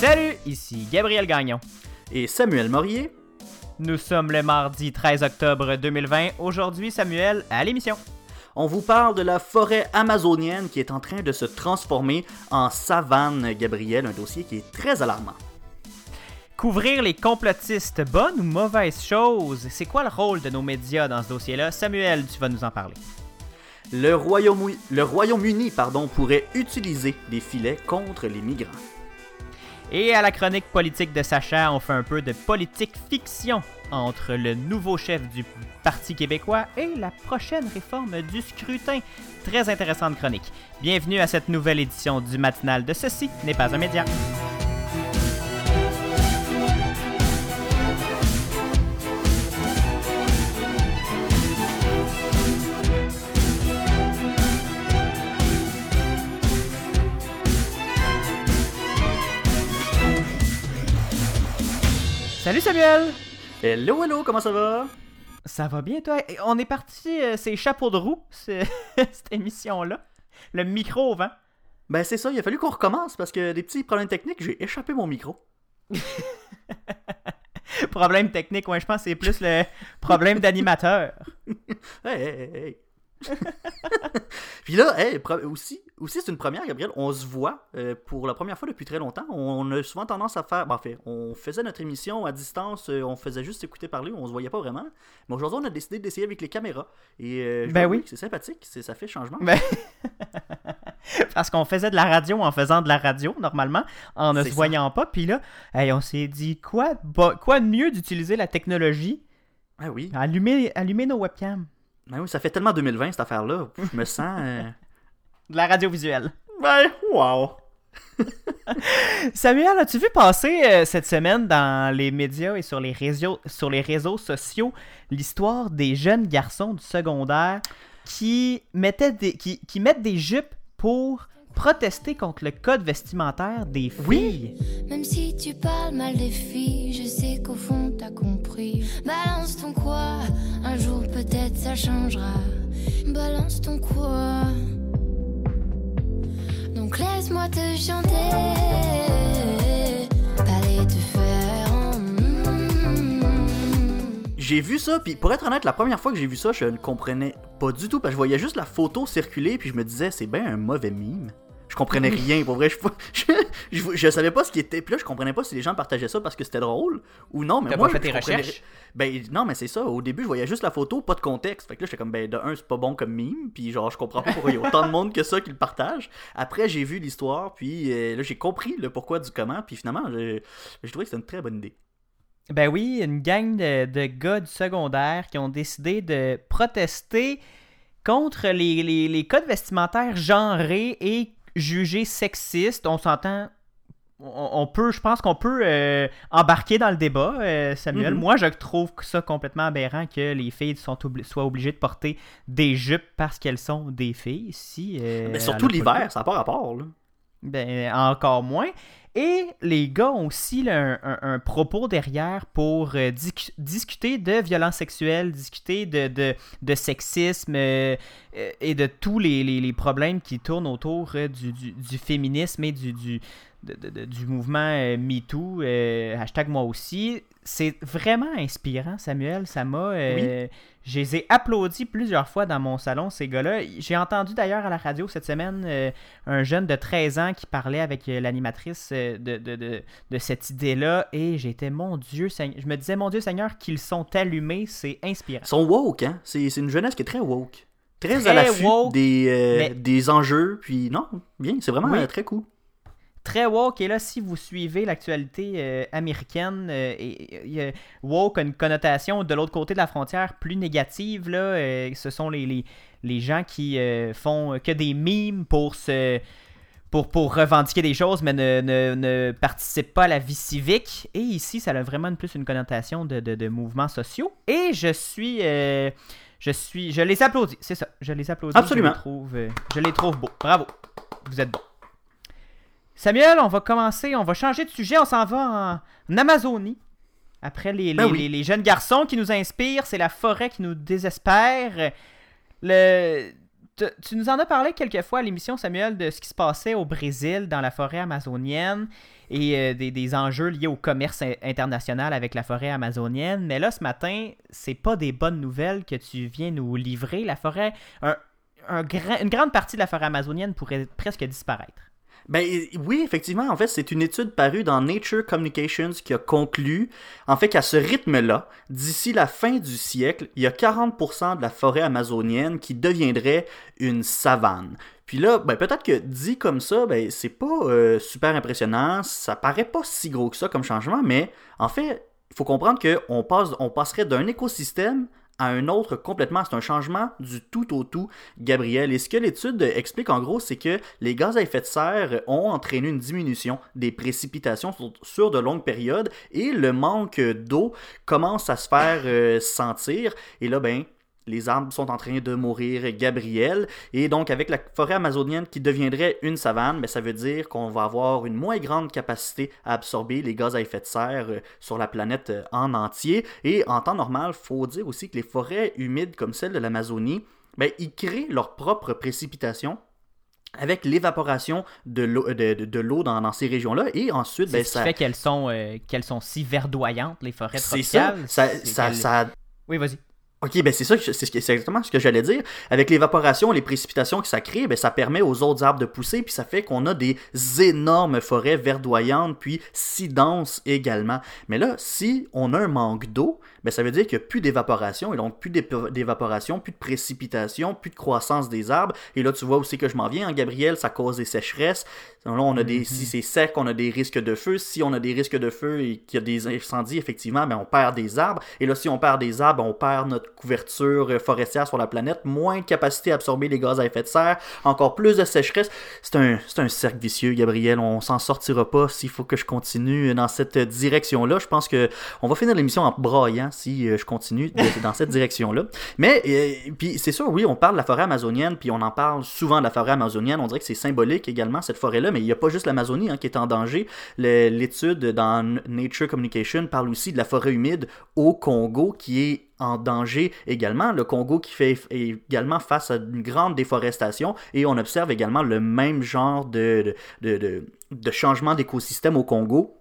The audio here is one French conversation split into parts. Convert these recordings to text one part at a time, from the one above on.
Salut, ici Gabriel Gagnon. Et Samuel Morier. Nous sommes le mardi 13 octobre 2020. Aujourd'hui, Samuel, à l'émission. On vous parle de la forêt amazonienne qui est en train de se transformer en savane, Gabriel, un dossier qui est très alarmant. Couvrir les complotistes, bonne ou mauvaise chose C'est quoi le rôle de nos médias dans ce dossier-là? Samuel, tu vas nous en parler. Le Royaume-Uni Royaume pourrait utiliser des filets contre les migrants. Et à la chronique politique de Sacha, on fait un peu de politique fiction entre le nouveau chef du Parti québécois et la prochaine réforme du scrutin. Très intéressante chronique. Bienvenue à cette nouvelle édition du matinal de Ceci n'est pas un média. Salut Samuel! Hello, hello, comment ça va? Ça va bien, toi? On est parti, euh, c'est chapeau de roue, cette émission-là. Le micro au vent. Ben, c'est ça, il a fallu qu'on recommence parce que des petits problèmes techniques, j'ai échappé mon micro. problème technique, ouais, je pense que c'est plus le problème d'animateur. hey, hey, hey. Puis là, aussi, aussi c'est une première, Gabriel. On se voit euh, pour la première fois depuis très longtemps. On a souvent tendance à faire. Ben, en fait, on faisait notre émission à distance, euh, on faisait juste écouter parler, on se voyait pas vraiment. Mais aujourd'hui, on a décidé d'essayer avec les caméras. Et euh, ben oui. C'est sympathique, ça fait changement. Ben... Parce qu'on faisait de la radio en faisant de la radio, normalement, en ne se voyant pas. Puis là, on s'est dit, quoi, quoi de mieux d'utiliser la technologie ah oui. Allumer, allumer nos webcams? Ben oui, ça fait tellement 2020 cette affaire-là. Je me sens. Euh, de la radiovisuelle. Ben, wow! Samuel, as-tu vu passer euh, cette semaine dans les médias et sur les réseaux, sur les réseaux sociaux l'histoire des jeunes garçons du secondaire qui, mettaient des, qui, qui mettent des jupes pour protester contre le code vestimentaire des filles? Même si tu parles mal des filles, je sais qu'au fond t'as compris. Balance ton quoi, faire. J'ai vu ça, puis pour être honnête, la première fois que j'ai vu ça, je ne comprenais pas du tout, parce que je voyais juste la photo circuler, puis je me disais, c'est bien un mauvais mime je comprenais rien pour vrai je, je, savais pas ce qui était puis là je comprenais pas si les gens partageaient ça parce que c'était drôle ou non mais moi pas fait tes recherches? ben non mais c'est ça au début je voyais juste la photo pas de contexte fait que là j'étais comme ben de un c'est pas bon comme mime puis genre je comprends pas pourquoi il y a autant de monde que ça qui le partage. Après j'ai vu l'histoire puis euh, là j'ai compris le pourquoi du comment puis finalement j'ai trouvé que c'était une très bonne idée. Ben oui une gang de, de gars du secondaire qui ont décidé de protester contre les, les, les codes vestimentaires genrés et jugé sexiste. On s'entend. On, peut, je pense qu'on peut euh, embarquer dans le débat, euh, Samuel. Mhm. Moi, je trouve ça complètement aberrant que les filles sont soient obligées de porter des jupes parce qu'elles sont des filles. Si, euh, Mais surtout l'hiver, ça n'a pas rapport. Là. Ben, encore moins. Et les gars ont aussi un, propos derrière pour euh, discuter de violence sexuelle, discuter de, de, sexisme euh, euh, et de tous les, problèmes qui tournent autour du, du, féminisme et du, du mouvement MeToo, hashtag moi aussi. C'est vraiment inspirant, Samuel. Ça m'a. Je les ai applaudis plusieurs fois dans mon salon, ces gars-là. J'ai entendu d'ailleurs à la radio cette semaine euh, un jeune de 13 ans qui parlait avec euh, l'animatrice euh, de, de, de, cette idée-là et j'étais, mon Dieu, je me disais, mon Dieu Seigneur, qu'ils sont allumés, c'est inspirant. Ils sont woke, hein? C'est une jeunesse qui est très woke. Très, à l'affût des, des enjeux, puis non, bien, c'est vraiment très cool très woke. Et là, si vous suivez l'actualité euh, américaine, euh, et, woke a une connotation de l'autre côté de la frontière plus négative. Là, euh, ce sont les, les, gens qui font que des mimes pour se. Pour, pour revendiquer des choses, mais ne, ne, participent pas à la vie civique. Et ici, ça a vraiment plus une connotation de, de, mouvements sociaux. Et je suis je suis je les applaudis c'est ça je les applaudis absolument je les trouve, je les trouve beaux bravo vous êtes bons Samuel, on va commencer, on va changer de sujet, on s'en va en, Amazonie. Après les, ben les, jeunes garçons qui nous inspirent, c'est la forêt qui nous désespère. Le... tu nous en as parlé quelques fois à l'émission, Samuel, de ce qui se passait au Brésil, dans la forêt amazonienne, et euh, des, enjeux liés au commerce international avec la forêt amazonienne. Mais là, ce matin, c'est pas des bonnes nouvelles que tu viens nous livrer. La forêt, une grande partie de la forêt amazonienne pourrait presque disparaître. Ben oui, effectivement, en fait, c'est une étude parue dans Nature Communications qui a conclu, en fait, qu'à ce rythme-là, d'ici la fin du siècle, il y a 40% de la forêt amazonienne qui deviendrait une savane. Puis là, ben, peut-être que dit comme ça, ben, c'est pas euh, super impressionnant, ça paraît pas si gros que ça comme changement, mais en fait, il faut comprendre qu'on passe, on passerait d'un écosystème à un autre complètement. C'est un changement du tout au tout, Gabriel. Et ce que l'étude explique en gros, c'est que les gaz à effet de serre ont entraîné une diminution des précipitations sur, de longues périodes et le manque d'eau commence à se faire euh, sentir. Et là, ben, les arbres sont en train de mourir, Gabriel. Et donc, avec la forêt amazonienne qui deviendrait une savane, mais ça veut dire qu'on va avoir une moins grande capacité à absorber les gaz à effet de serre euh, sur la planète euh, en entier. Et en temps normal, il faut dire aussi que les forêts humides comme celle de l'Amazonie, ben, ils créent leurs propres précipitations avec l'évaporation de l'eau de, l'eau dans, ces régions-là et ensuite ben, ça fait qu'elles sont euh, qu'elles sont si verdoyantes les forêts tropicales ça, ça, ça, oui vas-y OK, ben c'est ça, c'est exactement ce que j'allais dire. Avec l'évaporation, les précipitations que ça crée, ben ça permet aux autres arbres de pousser, puis ça fait qu'on a des énormes forêts verdoyantes, puis si denses également. Mais là, si on a un manque d'eau, ben ça veut dire qu'il n'y a plus d'évaporation, et donc plus d'évaporation, plus de précipitation, plus de croissance des arbres. Et là, tu vois aussi que je m'en viens, en hein, Gabriel, ça cause des sécheresses. Là, on a des, Si mhm. c'est sec, on a des risques de feu. Si on a des risques de feu et qu'il y a des incendies, effectivement, ben on perd des arbres. Et là, si on perd des arbres, on perd notre couverture forestière sur la planète, moins de capacité à absorber les gaz à effet de serre, encore plus de sécheresse. C'est un, un cercle vicieux, Gabriel. On s'en sortira pas s'il faut que je continue dans cette direction-là. Je pense que on va finir l'émission en braillant si euh, je continue dans cette direction-là. Mais, euh, puis c'est sûr, oui, on parle de la forêt amazonienne, puis on en parle souvent de la forêt amazonienne. On dirait que c'est symbolique également, cette forêt-là, mais il n'y a pas juste l'Amazonie hein, qui est en danger. L'étude dans Nature Communication parle aussi de la forêt humide au Congo qui est en danger également. Le Congo qui fait également face à une grande déforestation et on observe également le même genre de, changement d'écosystème au Congo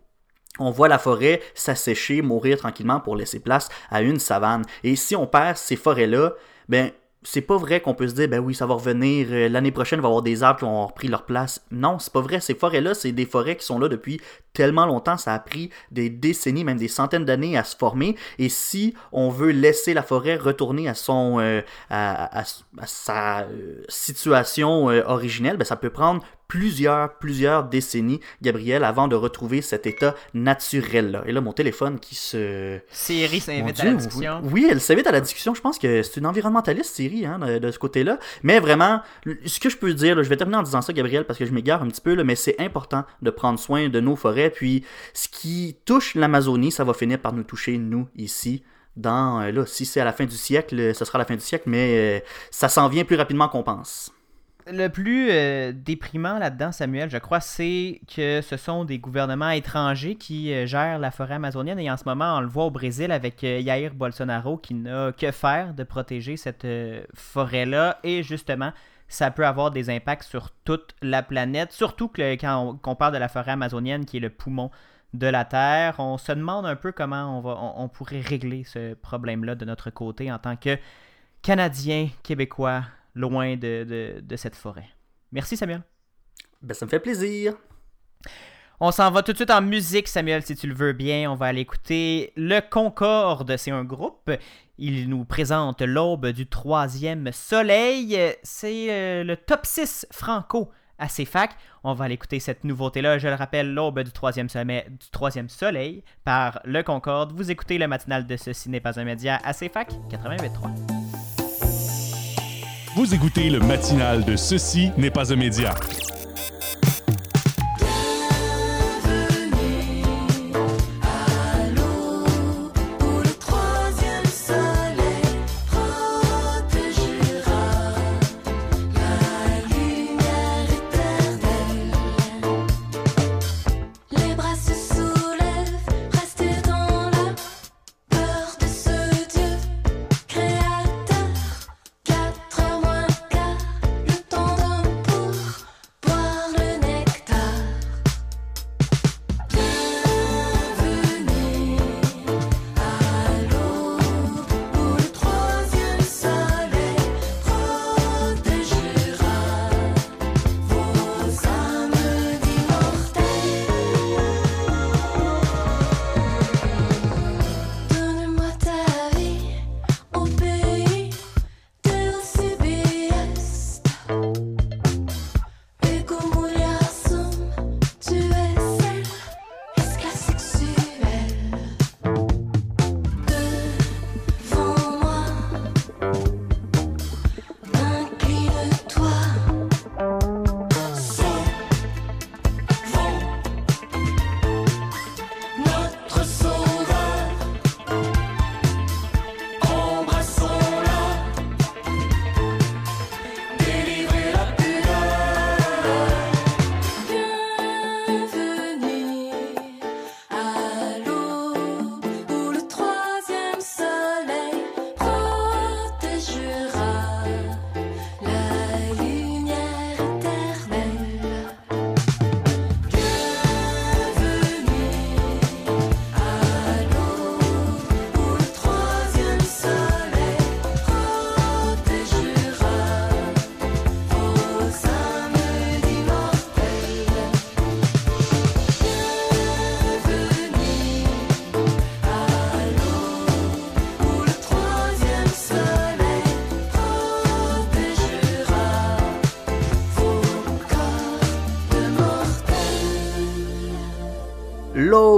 on voit la forêt s'assécher, mourir tranquillement pour laisser place à une savane. Et si on perd ces forêts-là, ben c'est pas vrai qu'on peut se dire, ben oui, ça va revenir, euh, l'année prochaine, il va avoir des arbres qui ont repris leur place. Non, c'est pas vrai. Ces forêts-là, c'est des forêts qui sont là depuis tellement longtemps. Ça a pris des décennies, même des centaines d'années à se former. Et si on veut laisser la forêt retourner à son, euh, à, sa euh, situation originelle, ben ça peut prendre plusieurs, plusieurs décennies, Gabriel, avant de retrouver cet état naturel-là. Et là, mon téléphone qui se... Siri s'invite à la discussion. Oui, elle s'invite à la discussion. Je pense que c'est une environnementaliste, Siri, hein, de, ce côté-là. Mais vraiment, ce que je peux dire, je vais terminer en disant ça, Gabriel, parce que je m'égare un petit peu, là, mais c'est important de prendre soin de nos forêts. Puis, ce qui touche l'Amazonie, ça va finir par nous toucher, nous, ici dans, euh, là, si c'est à la fin du siècle, ce sera la fin du siècle, mais euh, ça s'en vient plus rapidement qu'on pense le plus euh, déprimant là-dedans, Samuel, je crois, c'est que ce sont des gouvernements étrangers qui euh, gèrent la forêt amazonienne. Et en ce moment, on le voit au Brésil avec euh, Jair Bolsonaro qui n'a que faire de protéger cette forêt-là. Et justement, ça peut avoir des impacts sur toute la planète. Surtout que, quand on, parle de la forêt amazonienne qui est le poumon de la Terre, on se demande un peu comment on, va, on pourrait régler ce problème-là de notre côté en tant que Canadiens, Québécois, loin de, cette forêt. Merci Samuel. Ben, ça me fait plaisir. On s'en va tout de suite en musique, Samuel, si tu le veux bien. On va aller écouter Le Concorde. C'est un groupe. Il nous présente l'aube du troisième soleil. C'est euh, le top 6 franco à CFAC. On va aller écouter cette nouveauté-là. Je le rappelle, l'aube du troisième, sommet, du troisième soleil par Le Concorde. Vous écoutez le matinal de Ceci n'est pas un média à CFAC 88.3. Vous écoutez le matinal de Ceci n'est pas un média.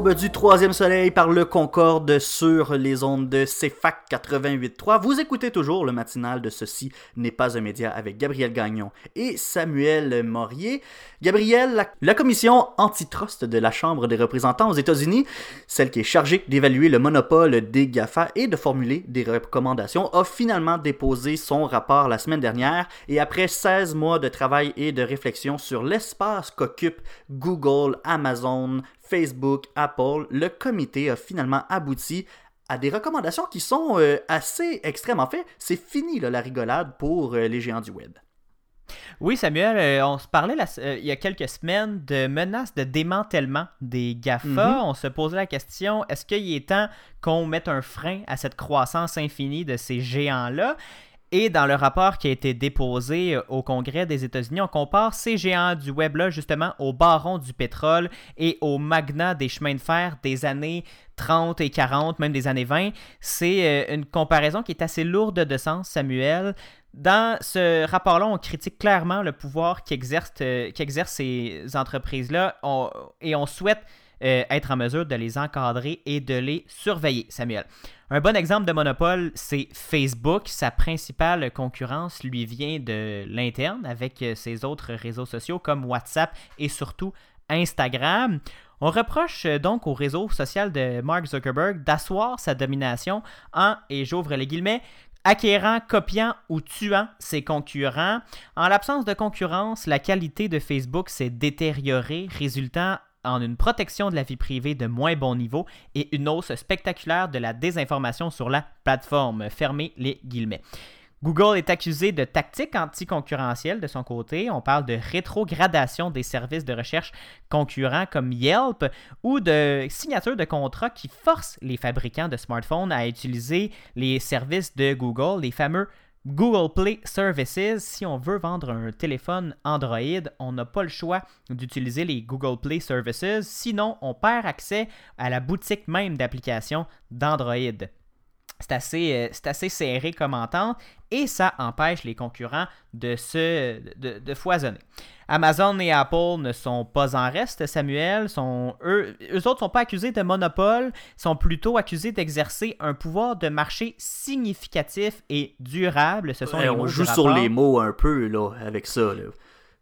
Du troisième soleil par le Concorde sur les ondes de CFAC 88.3. Vous écoutez toujours le matinal de Ceci n'est pas un média avec Gabriel Gagnon et Samuel Morier. Gabriel, la, commission antitrust de la Chambre des représentants aux États-Unis, celle qui est chargée d'évaluer le monopole des GAFA et de formuler des recommandations, a finalement déposé son rapport la semaine dernière et après 16 mois de travail et de réflexion sur l'espace qu'occupent Google, Amazon, Facebook, Apple, le comité a finalement abouti à des recommandations qui sont euh, assez extrêmes. En fait, c'est fini là, la rigolade pour euh, les géants du web. Oui, Samuel, euh, on se parlait la- euh, il y a quelques semaines de menaces de démantèlement des GAFA. Mhm. On se posait la question est-ce qu'il est temps qu'on mette un frein à cette croissance infinie de ces géants-là? Et dans le rapport qui a été déposé euh, au Congrès des États-Unis, on compare ces géants du web-là justement aux barons du pétrole et aux magnats des chemins de fer des années 30 et 40, même des années 20. C'est euh, une comparaison qui est assez lourde de sens, Samuel. Dans ce rapport-là, on critique clairement le pouvoir qu'exercent euh, ces entreprises-là et on souhaite être en mesure de les encadrer et de les surveiller, Samuel. Un bon exemple de monopole, c'est Facebook. Sa principale concurrence lui vient de l'interne avec euh, ses autres réseaux sociaux comme WhatsApp et surtout Instagram. On reproche euh, donc au réseau social de Mark Zuckerberg d'asseoir sa domination en, et j'ouvre les guillemets, acquérant, copiant ou tuant ses concurrents. En l'absence de concurrence, la qualité de Facebook s'est détériorée, résultant en une protection de la vie privée de moins bon niveau et une hausse spectaculaire de la désinformation sur la plateforme. Fermez les guillemets. Google est accusé de tactiques anticoncurrentielles de son côté. On parle de rétrogradation des services de recherche concurrents comme Yelp ou de signature de contrats qui forcent les fabricants de smartphones à utiliser les services de Google, les fameux Google Play Services. Si on veut vendre un téléphone Android, on n'a pas le choix d'utiliser les Google Play Services, sinon on perd accès à la boutique même d'applications d'Android. C'est assez, euh, assez serré comme entente et ça empêche les concurrents de, se, de, de foisonner. Amazon et Apple ne sont pas en reste, Samuel. Sont, eux, eux autres ne sont pas accusés de monopole, sont plutôt accusés d'exercer un pouvoir de marché significatif et durable. Ce sont Ouais, les on mots joue sur les mots un peu là, avec ça. là.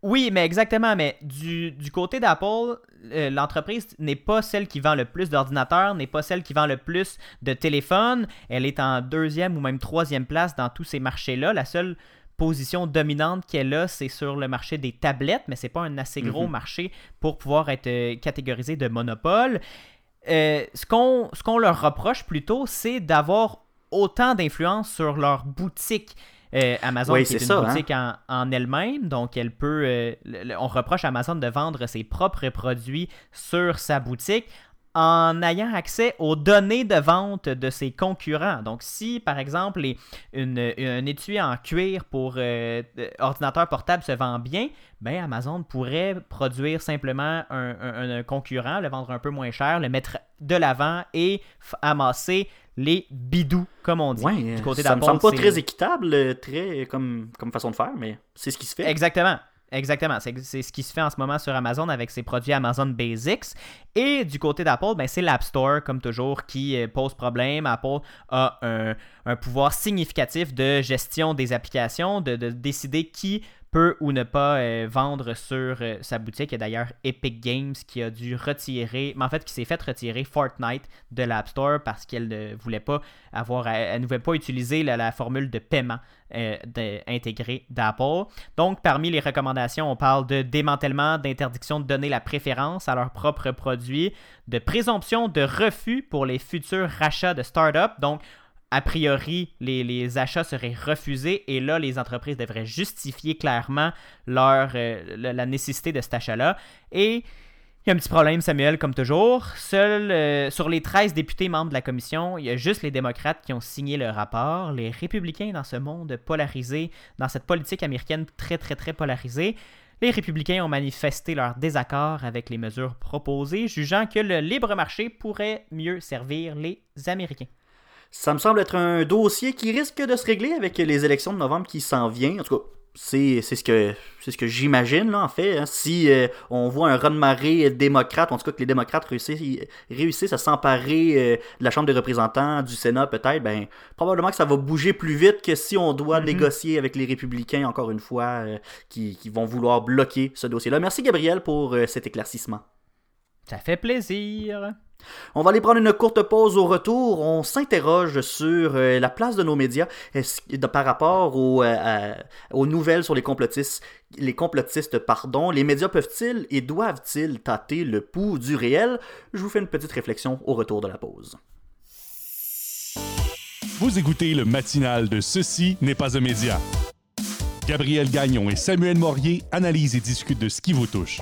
Oui, mais exactement. Mais du, du côté d'Apple, euh, l'entreprise n'est pas celle qui vend le plus d'ordinateurs, n'est pas celle qui vend le plus de téléphones. Elle est en deuxième ou même troisième place dans tous ces marchés-là. La seule position dominante qu'elle a, c'est sur le marché des tablettes, mais c'est pas un assez gros Mhm. marché pour pouvoir être euh, catégorisé de monopole. Euh, ce qu'on ce qu'on leur reproche plutôt, c'est d'avoir autant d'influence sur leur boutique. Euh, Amazon, Oui, qui est, une ça, hein. boutique en, en elle-même, donc elle peut. euh, le- on reproche à Amazon de vendre ses propres produits sur sa boutique en ayant accès aux données de vente de ses concurrents. Donc, si par exemple les- une, un étui en cuir pour euh, euh, ordinateur portable se vend bien, ben Amazon pourrait produire simplement un, un- un concurrent, le vendre un peu moins cher, le mettre de l'avant et amasser les bidous, comme on dit. Ouais, du côté ça me semble pas très équitable, euh, très comme, comme façon de faire, mais c'est ce qui se fait. Exactement. Exactement. C'est ce qui se fait en ce moment sur Amazon avec ses produits Amazon Basics. Et du côté d'Apple, ben, c'est l'App Store, comme toujours, qui euh, pose problème. Apple a un, pouvoir significatif de gestion des applications, de, de décider qui peut ou ne pas euh, vendre sur euh, sa boutique. Il y a d'ailleurs Epic Games qui a dû retirer, mais en fait qui s'est fait retirer Fortnite de l'App Store parce qu'elle ne voulait pas avoir, elle ne voulait pas utiliser la, formule de paiement intégrée d'Apple. Donc, parmi les recommandations, on parle de démantèlement, d'interdiction de donner la préférence à leurs propres produits, de présomption de refus pour les futurs rachats de start-up. Donc, a priori, les, achats seraient refusés et là, les entreprises devraient justifier clairement leur, euh, la, la nécessité de cet achat-là. Et il y a un petit problème, Samuel, comme toujours. Seul, euh, sur les 13 députés membres de la commission, il y a juste les démocrates qui ont signé le rapport. Les républicains, dans ce monde polarisé, dans cette politique américaine très, très, très polarisée, les républicains ont manifesté leur désaccord avec les mesures proposées, jugeant que le libre marché pourrait mieux servir les Américains. Ça me semble être un dossier qui risque de se régler avec les élections de novembre qui s'en vient. En tout cas, c'est ce que c'est ce que j'imagine là en fait. Hein. Si euh, on voit un run de marée démocrate, en tout cas que les démocrates réussissent, réussissent à s'emparer euh, de la Chambre des représentants, du Sénat peut-être, ben probablement que ça va bouger plus vite que si on doit Mhm. négocier avec les républicains encore une fois euh, qui, qui vont vouloir bloquer ce dossier-là. Merci Gabriel pour cet éclaircissement. Ça fait plaisir. On va aller prendre une courte pause au retour. On s'interroge sur euh, la place de nos médias par rapport aux, euh, aux nouvelles sur les complotistes. Les complotistes, pardon. Les médias peuvent-ils et doivent-ils tâter le pouls du réel? Je vous fais une petite réflexion au retour de la pause. Vous écoutez le matinal de Ceci n'est pas un média. Gabriel Gagnon et Samuel Morier analysent et discutent de ce qui vous touche.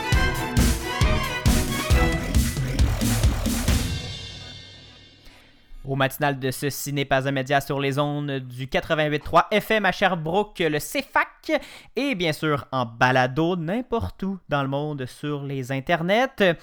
Au matinal de Ceci n'est pas un média sur les ondes du 88.3 FM à Sherbrooke, le CFAC, et bien sûr en balado n'importe où dans le monde sur les internets.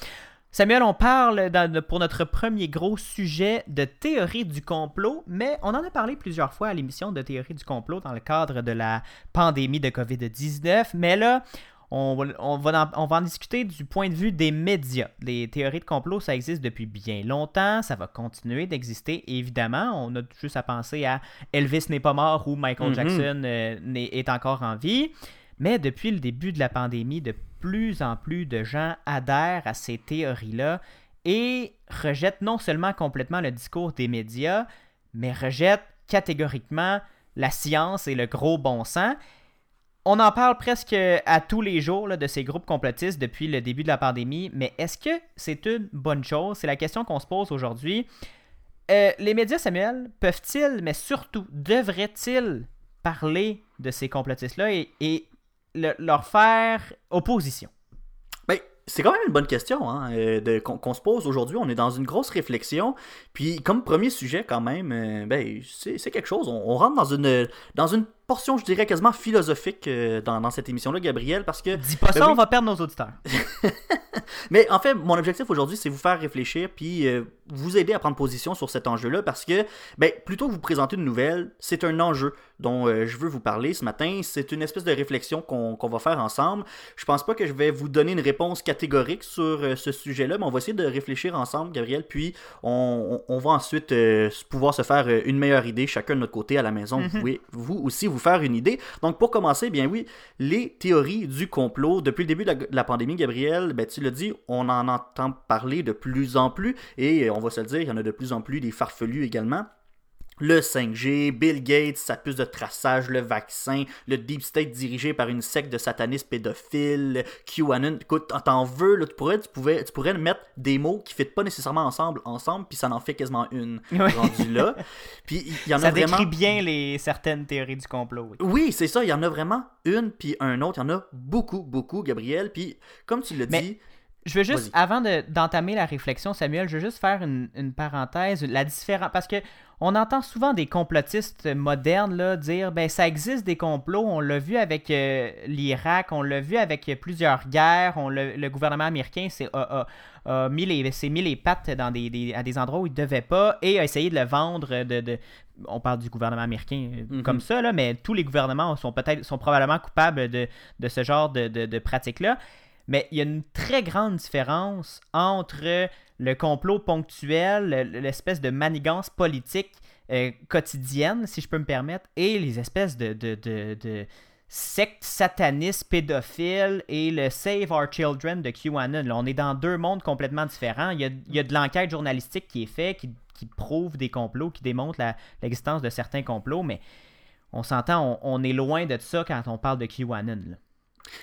Samuel, on parle pour notre premier gros sujet de théorie du complot, mais on en a parlé plusieurs fois à l'émission de théorie du complot dans le cadre de la pandémie de COVID-19, mais là, on, va- on va en, on va en discuter du point de vue des médias. Les théories de complot, ça existe depuis bien longtemps, ça va continuer d'exister, évidemment. On a juste à penser à Elvis n'est pas mort ou Michael Mhm. Jackson euh, est encore en vie. Mais depuis le début de la pandémie, de plus en plus de gens adhèrent à ces théories-là et rejettent non seulement complètement le discours des médias, mais rejettent catégoriquement la science et le gros bon sens. On en parle presque à tous les jours de ces groupes complotistes depuis le début de la pandémie, mais est-ce que c'est une bonne chose? C'est la question qu'on se pose aujourd'hui. Euh, les médias, Samuel, peuvent-ils, mais surtout, devraient-ils parler de ces complotistes-là et, et le- leur faire opposition? Ben, c'est quand même une bonne question hein, euh, qu'on se pose aujourd'hui. On est dans une grosse réflexion. Puis, comme premier sujet, quand même, euh, ben, c'est c'est quelque chose. On, on rentre dans une, dans une portion, je dirais, quasiment philosophique euh, dans, dans cette émission-là, Gabriel, parce que. Dis pas ça, oui. on va perdre nos auditeurs. Mais en fait, mon objectif aujourd'hui, c'est vous faire réfléchir puis euh, vous aider à prendre position sur cet enjeu-là parce que, ben, plutôt que vous présenter une nouvelle, c'est un enjeu dont euh, je veux vous parler ce matin. C'est une espèce de réflexion qu'on qu'on va faire ensemble. Je pense pas que je vais vous donner une réponse catégorique sur euh, ce sujet-là, mais on va essayer de réfléchir ensemble, Gabriel, puis on, on- on va ensuite pouvoir se faire une meilleure idée chacun de notre côté à la maison. Vous pouvez vous aussi vous faire une idée. Donc pour commencer, bien oui, les théories du complot. Depuis le début de la, de la pandémie, Gabriel, ben, tu l'as dit, on en entend parler de plus en plus et euh, on va se le dire, il y en a de plus en plus des farfelus également. Le 5G, Bill Gates, sa puce de traçage, le vaccin, le Deep State dirigé par une secte de satanistes pédophiles, QAnon. Écoute, t'en veux, là, tu, pourrais, tu, pouvais, tu pourrais mettre des mots qui ne pas nécessairement ensemble, ensemble, puis ça en fait quasiment une Ouais. rendue là. Puis il y en Ça a vraiment... décrit bien les certaines théories du complot. oui. Oui, c'est ça, il y en a vraiment une puis un autre. Il y en a beaucoup, beaucoup, Gabriel. Puis, comme tu l'as Mais- dit, Je veux juste, avant de- d'entamer la réflexion, Samuel, je veux juste faire une, une parenthèse, la différence, parce que on entend souvent des complotistes modernes là, dire, ben ça existe des complots, on l'a vu avec euh, l'Irak, on l'a vu avec plusieurs guerres, on le gouvernement américain s'est a- a- a mis, les, s'est mis les pattes dans des, des- à des endroits où il ne devait pas et a essayé de le vendre de, de- on parle du gouvernement américain euh, Mhm. comme ça, là, mais tous les gouvernements sont peut-être sont probablement coupables de, de ce genre de, de, de pratiques-là. Mais il y a une très grande différence entre le complot ponctuel, le- l'espèce de manigance politique euh, quotidienne, si je peux me permettre, et les espèces de, de, de, sectes satanistes pédophiles et le Save Our Children de QAnon. On est dans deux mondes complètement différents. Il y a, de l'enquête journalistique qui est faite, qui, prouve des complots, qui démontre l'existence de certains complots, mais on s'entend, on, est loin de ça quand on parle de QAnon.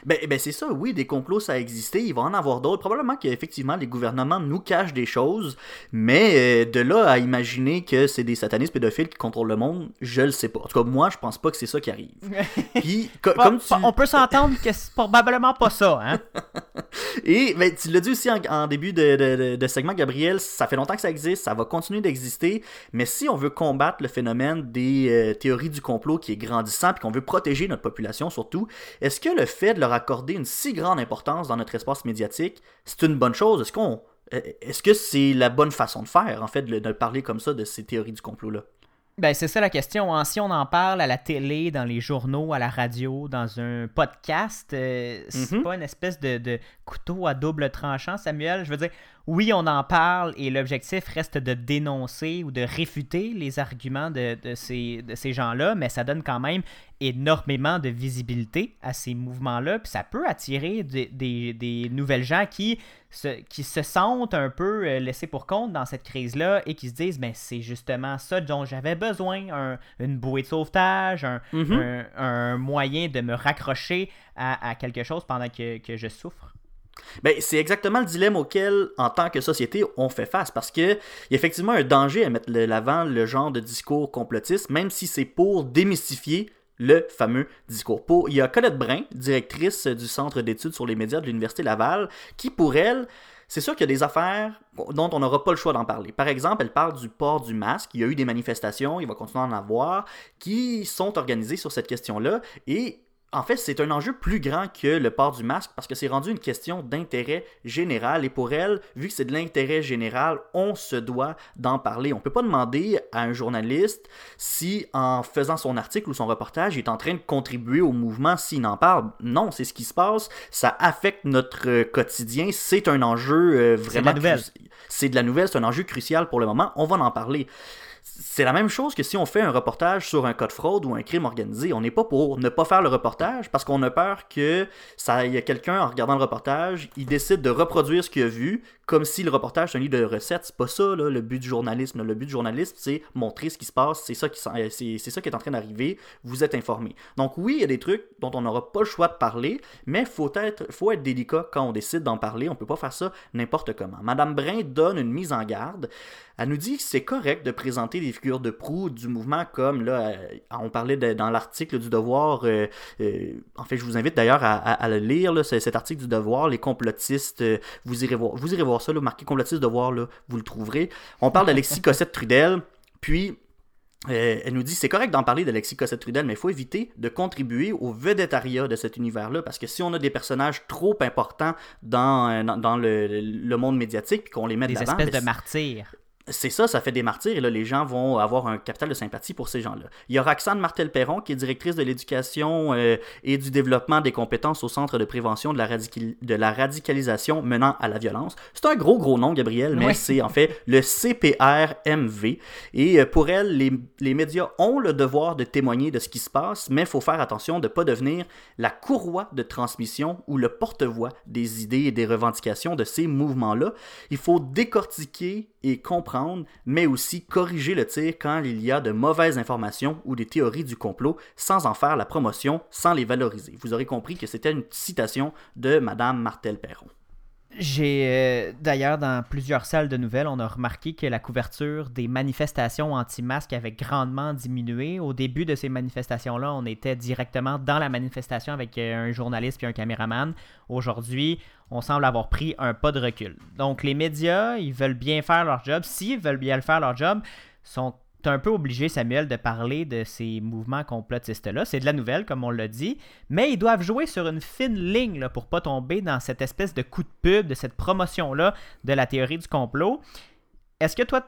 Ben, ben c'est ça, oui, des complots, ça a existé. Il va en avoir d'autres. Probablement qu'effectivement, les gouvernements nous cachent des choses, mais euh, de là à imaginer que c'est des satanistes pédophiles qui contrôlent le monde, je le sais pas. En tout cas, moi, je pense pas que c'est ça qui arrive. Puis, co- comme tu... On peut s'entendre que c'est probablement pas ça, hein? Et ben, tu l'as dit aussi en, début de, de- segment, Gabriel, ça fait longtemps que ça existe, ça va continuer d'exister, mais si on veut combattre le phénomène des euh, théories du complot qui est grandissant, puis qu'on veut protéger notre population surtout, est-ce que le fait de leur accorder une si grande importance dans notre espace médiatique, c'est une bonne chose? Est-ce euh, que c'est la bonne façon de faire, en fait, de, de parler comme ça de ces théories du complot-là? Ben, c'est ça la question. hein. Si on en parle à la télé, dans les journaux, à la radio, dans un podcast, euh, c'est Mhm. pas une espèce de, de couteau à double tranchant, Samuel? Je veux dire, oui, on en parle et l'objectif reste de dénoncer ou de réfuter les arguments de, de ces, de ces gens-là, mais ça donne quand même énormément de visibilité à ces mouvements-là, puis ça peut attirer des, des- des nouvelles gens qui se, qui se sentent un peu euh, laissés pour compte dans cette crise-là et qui se disent, ben c'est justement ça dont j'avais besoin, un- une bouée de sauvetage, un, Mhm. un- un moyen de me raccrocher à, à quelque chose pendant que, que je souffre. Ben, c'est exactement le dilemme auquel, en tant que société, on fait face. Parce que il y a effectivement un danger à mettre l'avant le genre de discours complotiste, même si c'est pour démystifier le fameux discours. Pour, il y a Colette Brun, directrice du Centre d'études sur les médias de l'Université Laval, qui, pour elle, c'est sûr qu'il y a des affaires dont on n'aura pas le choix d'en parler. Par exemple, elle parle du port du masque. Il y a eu des manifestations, il va continuer à en avoir, qui sont organisées sur cette question-là. Et en fait, c'est un enjeu plus grand que le port du masque parce que c'est rendu une question d'intérêt général. Et pour elle, vu que c'est de l'intérêt général, on se doit d'en parler. On peut pas demander à un journaliste si, en faisant son article ou son reportage, il est en train de contribuer au mouvement s'il en parle. Non, c'est ce qui se passe. Ça affecte notre quotidien. C'est un enjeu euh, vraiment. C'est de la nouvelle. C'est un enjeu crucial pour le moment. On va en parler. C'est la même chose que si on fait un reportage sur un cas de fraude ou un crime organisé. On n'est pas pour ne pas faire le reportage parce qu'on a peur que ça y quelqu'un en regardant le reportage, il décide de reproduire ce qu'il a vu comme si le reportage c'est un livre de recettes. C'est pas ça le but du journalisme. Le but du journalisme, c'est montrer ce qui se passe, c'est ça qui euh, est en train d'arriver, vous êtes informé. Donc oui, il y a des trucs dont on n'aura pas le choix de parler, mais faut être faut être délicat quand on décide d'en parler, on peut pas faire ça n'importe comment. Madame Brin donne une mise en garde. Elle nous dit que c'est correct de présenter des figures de proue du mouvement comme là, euh, on parlait de- dans l'article du Devoir. euh, euh, en fait, je vous invite d'ailleurs à, à- à le lire. Là, cet article du Devoir, les complotistes. euh, vous irez voir, vous irez voir ça. Là, marqué complotiste Devoir, là, vous le trouverez. On parle d'Alexis Cossette Trudel. Puis elle nous dit c'est correct d'en parler d'Alexis Cossette Trudel, mais il faut éviter de contribuer au vedettariat de cet univers-là, parce que si on a des personnages trop importants dans, dans, dans le, le monde médiatique, puis qu'on les met de Des espèces ben, de martyrs. C'est ça, ça fait des martyrs et là, les gens vont avoir un capital de sympathie pour ces gens-là. Il y a Roxane Martel-Perron, qui est directrice de l'éducation euh, et du développement des compétences au Centre de prévention de la, radical- de la radicalisation menant à la violence. C'est un gros, gros nom, Gabriel, mais c'est en fait le CPRMV. Et euh, pour elle, les, les médias ont le devoir de témoigner de ce qui se passe, mais il faut faire attention de ne pas devenir la courroie de transmission ou le porte-voix des idées et des revendications de ces mouvements-là. Il faut décortiquer et comprendre, mais aussi corriger le tir quand il y a de mauvaises informations ou des théories du complot sans en faire la promotion, sans les valoriser. Vous aurez compris que c'était une citation de Madame Martel-Perron. J'ai euh, d'ailleurs dans plusieurs salles de nouvelles, on a remarqué que la couverture des manifestations anti-masques avait grandement diminué. Au début de ces manifestations-là, on était directement dans la manifestation avec euh, un journaliste puis un caméraman. Aujourd'hui, on semble avoir pris un pas de recul. Donc les médias, ils veulent bien faire leur job. S'ils veulent bien le faire leur job, sont un peu obligé, Samuel, de parler de ces mouvements complotistes-là. C'est de la nouvelle, comme on l'a dit, mais ils doivent jouer sur une fine ligne là, pour pas tomber dans cette espèce de coup de pub, de cette promotion-là de la théorie du complot. Est-ce que toi,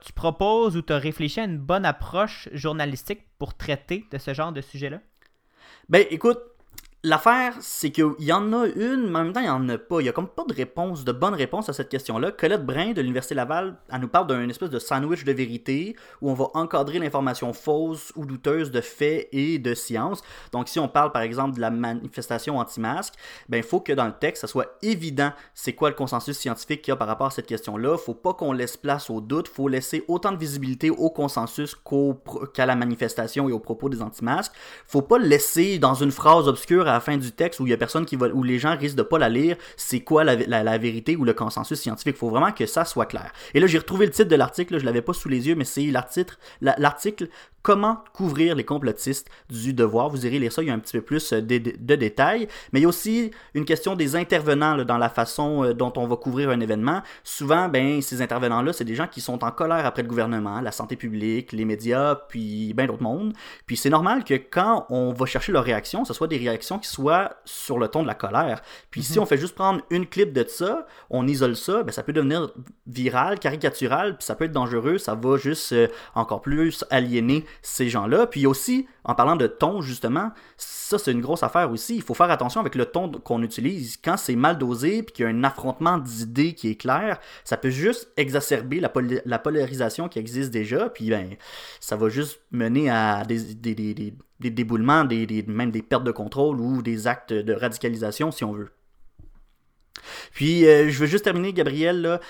tu proposes ou tu as réfléchi à une bonne approche journalistique pour traiter de ce genre de sujet-là? Ben, écoute, l'affaire, c'est qu'il y en a une, mais en même temps, il n'y en a pas. Il n'y a comme pas de réponse, de bonne réponse à cette question-là. Colette Brin de l'Université Laval, elle nous parle d'un espèce de sandwich de vérité où on va encadrer l'information fausse ou douteuse de faits et de science. Donc, si on parle, par exemple, de la manifestation anti-masque, ben, il faut que dans le texte, ça soit évident c'est quoi le consensus scientifique qu'il y a par rapport à cette question-là. faut pas qu'on laisse place au doute. faut laisser autant de visibilité au consensus qu'à la manifestation et aux propos des anti-masques. faut pas laisser dans une phrase obscure la fin du texte où il y a personne qui va, où les gens risquent de pas la lire, c'est quoi la, vérité ou le consensus scientifique? Faut vraiment que ça soit clair. Et là, j'ai retrouvé le titre de l'article, je l'avais pas sous les yeux, mais c'est l'article, la- l'article Comment couvrir les complotistes du devoir. Vous irez lire ça, il y a un petit peu plus euh, de, détails. Mais il y a aussi une question des intervenants là, dans la façon euh, dont on va couvrir un événement. Souvent, ben, ces intervenants-là, c'est des gens qui sont en colère après le gouvernement, la santé publique, les médias, puis bien d'autres mondes. Puis c'est normal que quand on va chercher leurs réactions, ce soit des réactions qui soient sur le ton de la colère. Puis si on fait juste prendre une clip de ça, on isole ça, ben ça peut devenir viral, caricatural, puis ça peut être dangereux, ça va juste euh, encore plus aliéner ces gens-là. Puis aussi, en parlant de ton, justement, ça c'est une grosse affaire aussi. Il faut faire attention avec le ton qu'on utilise. Quand c'est mal dosé, puis qu'il y a un affrontement d'idées qui est clair, ça peut juste exacerber la, polarisation qui existe déjà, puis ben, ça va juste mener à des, déboulements, des- même des pertes de contrôle ou des actes de radicalisation, si on veut. Puis, euh, je veux juste terminer, Gabriel, là.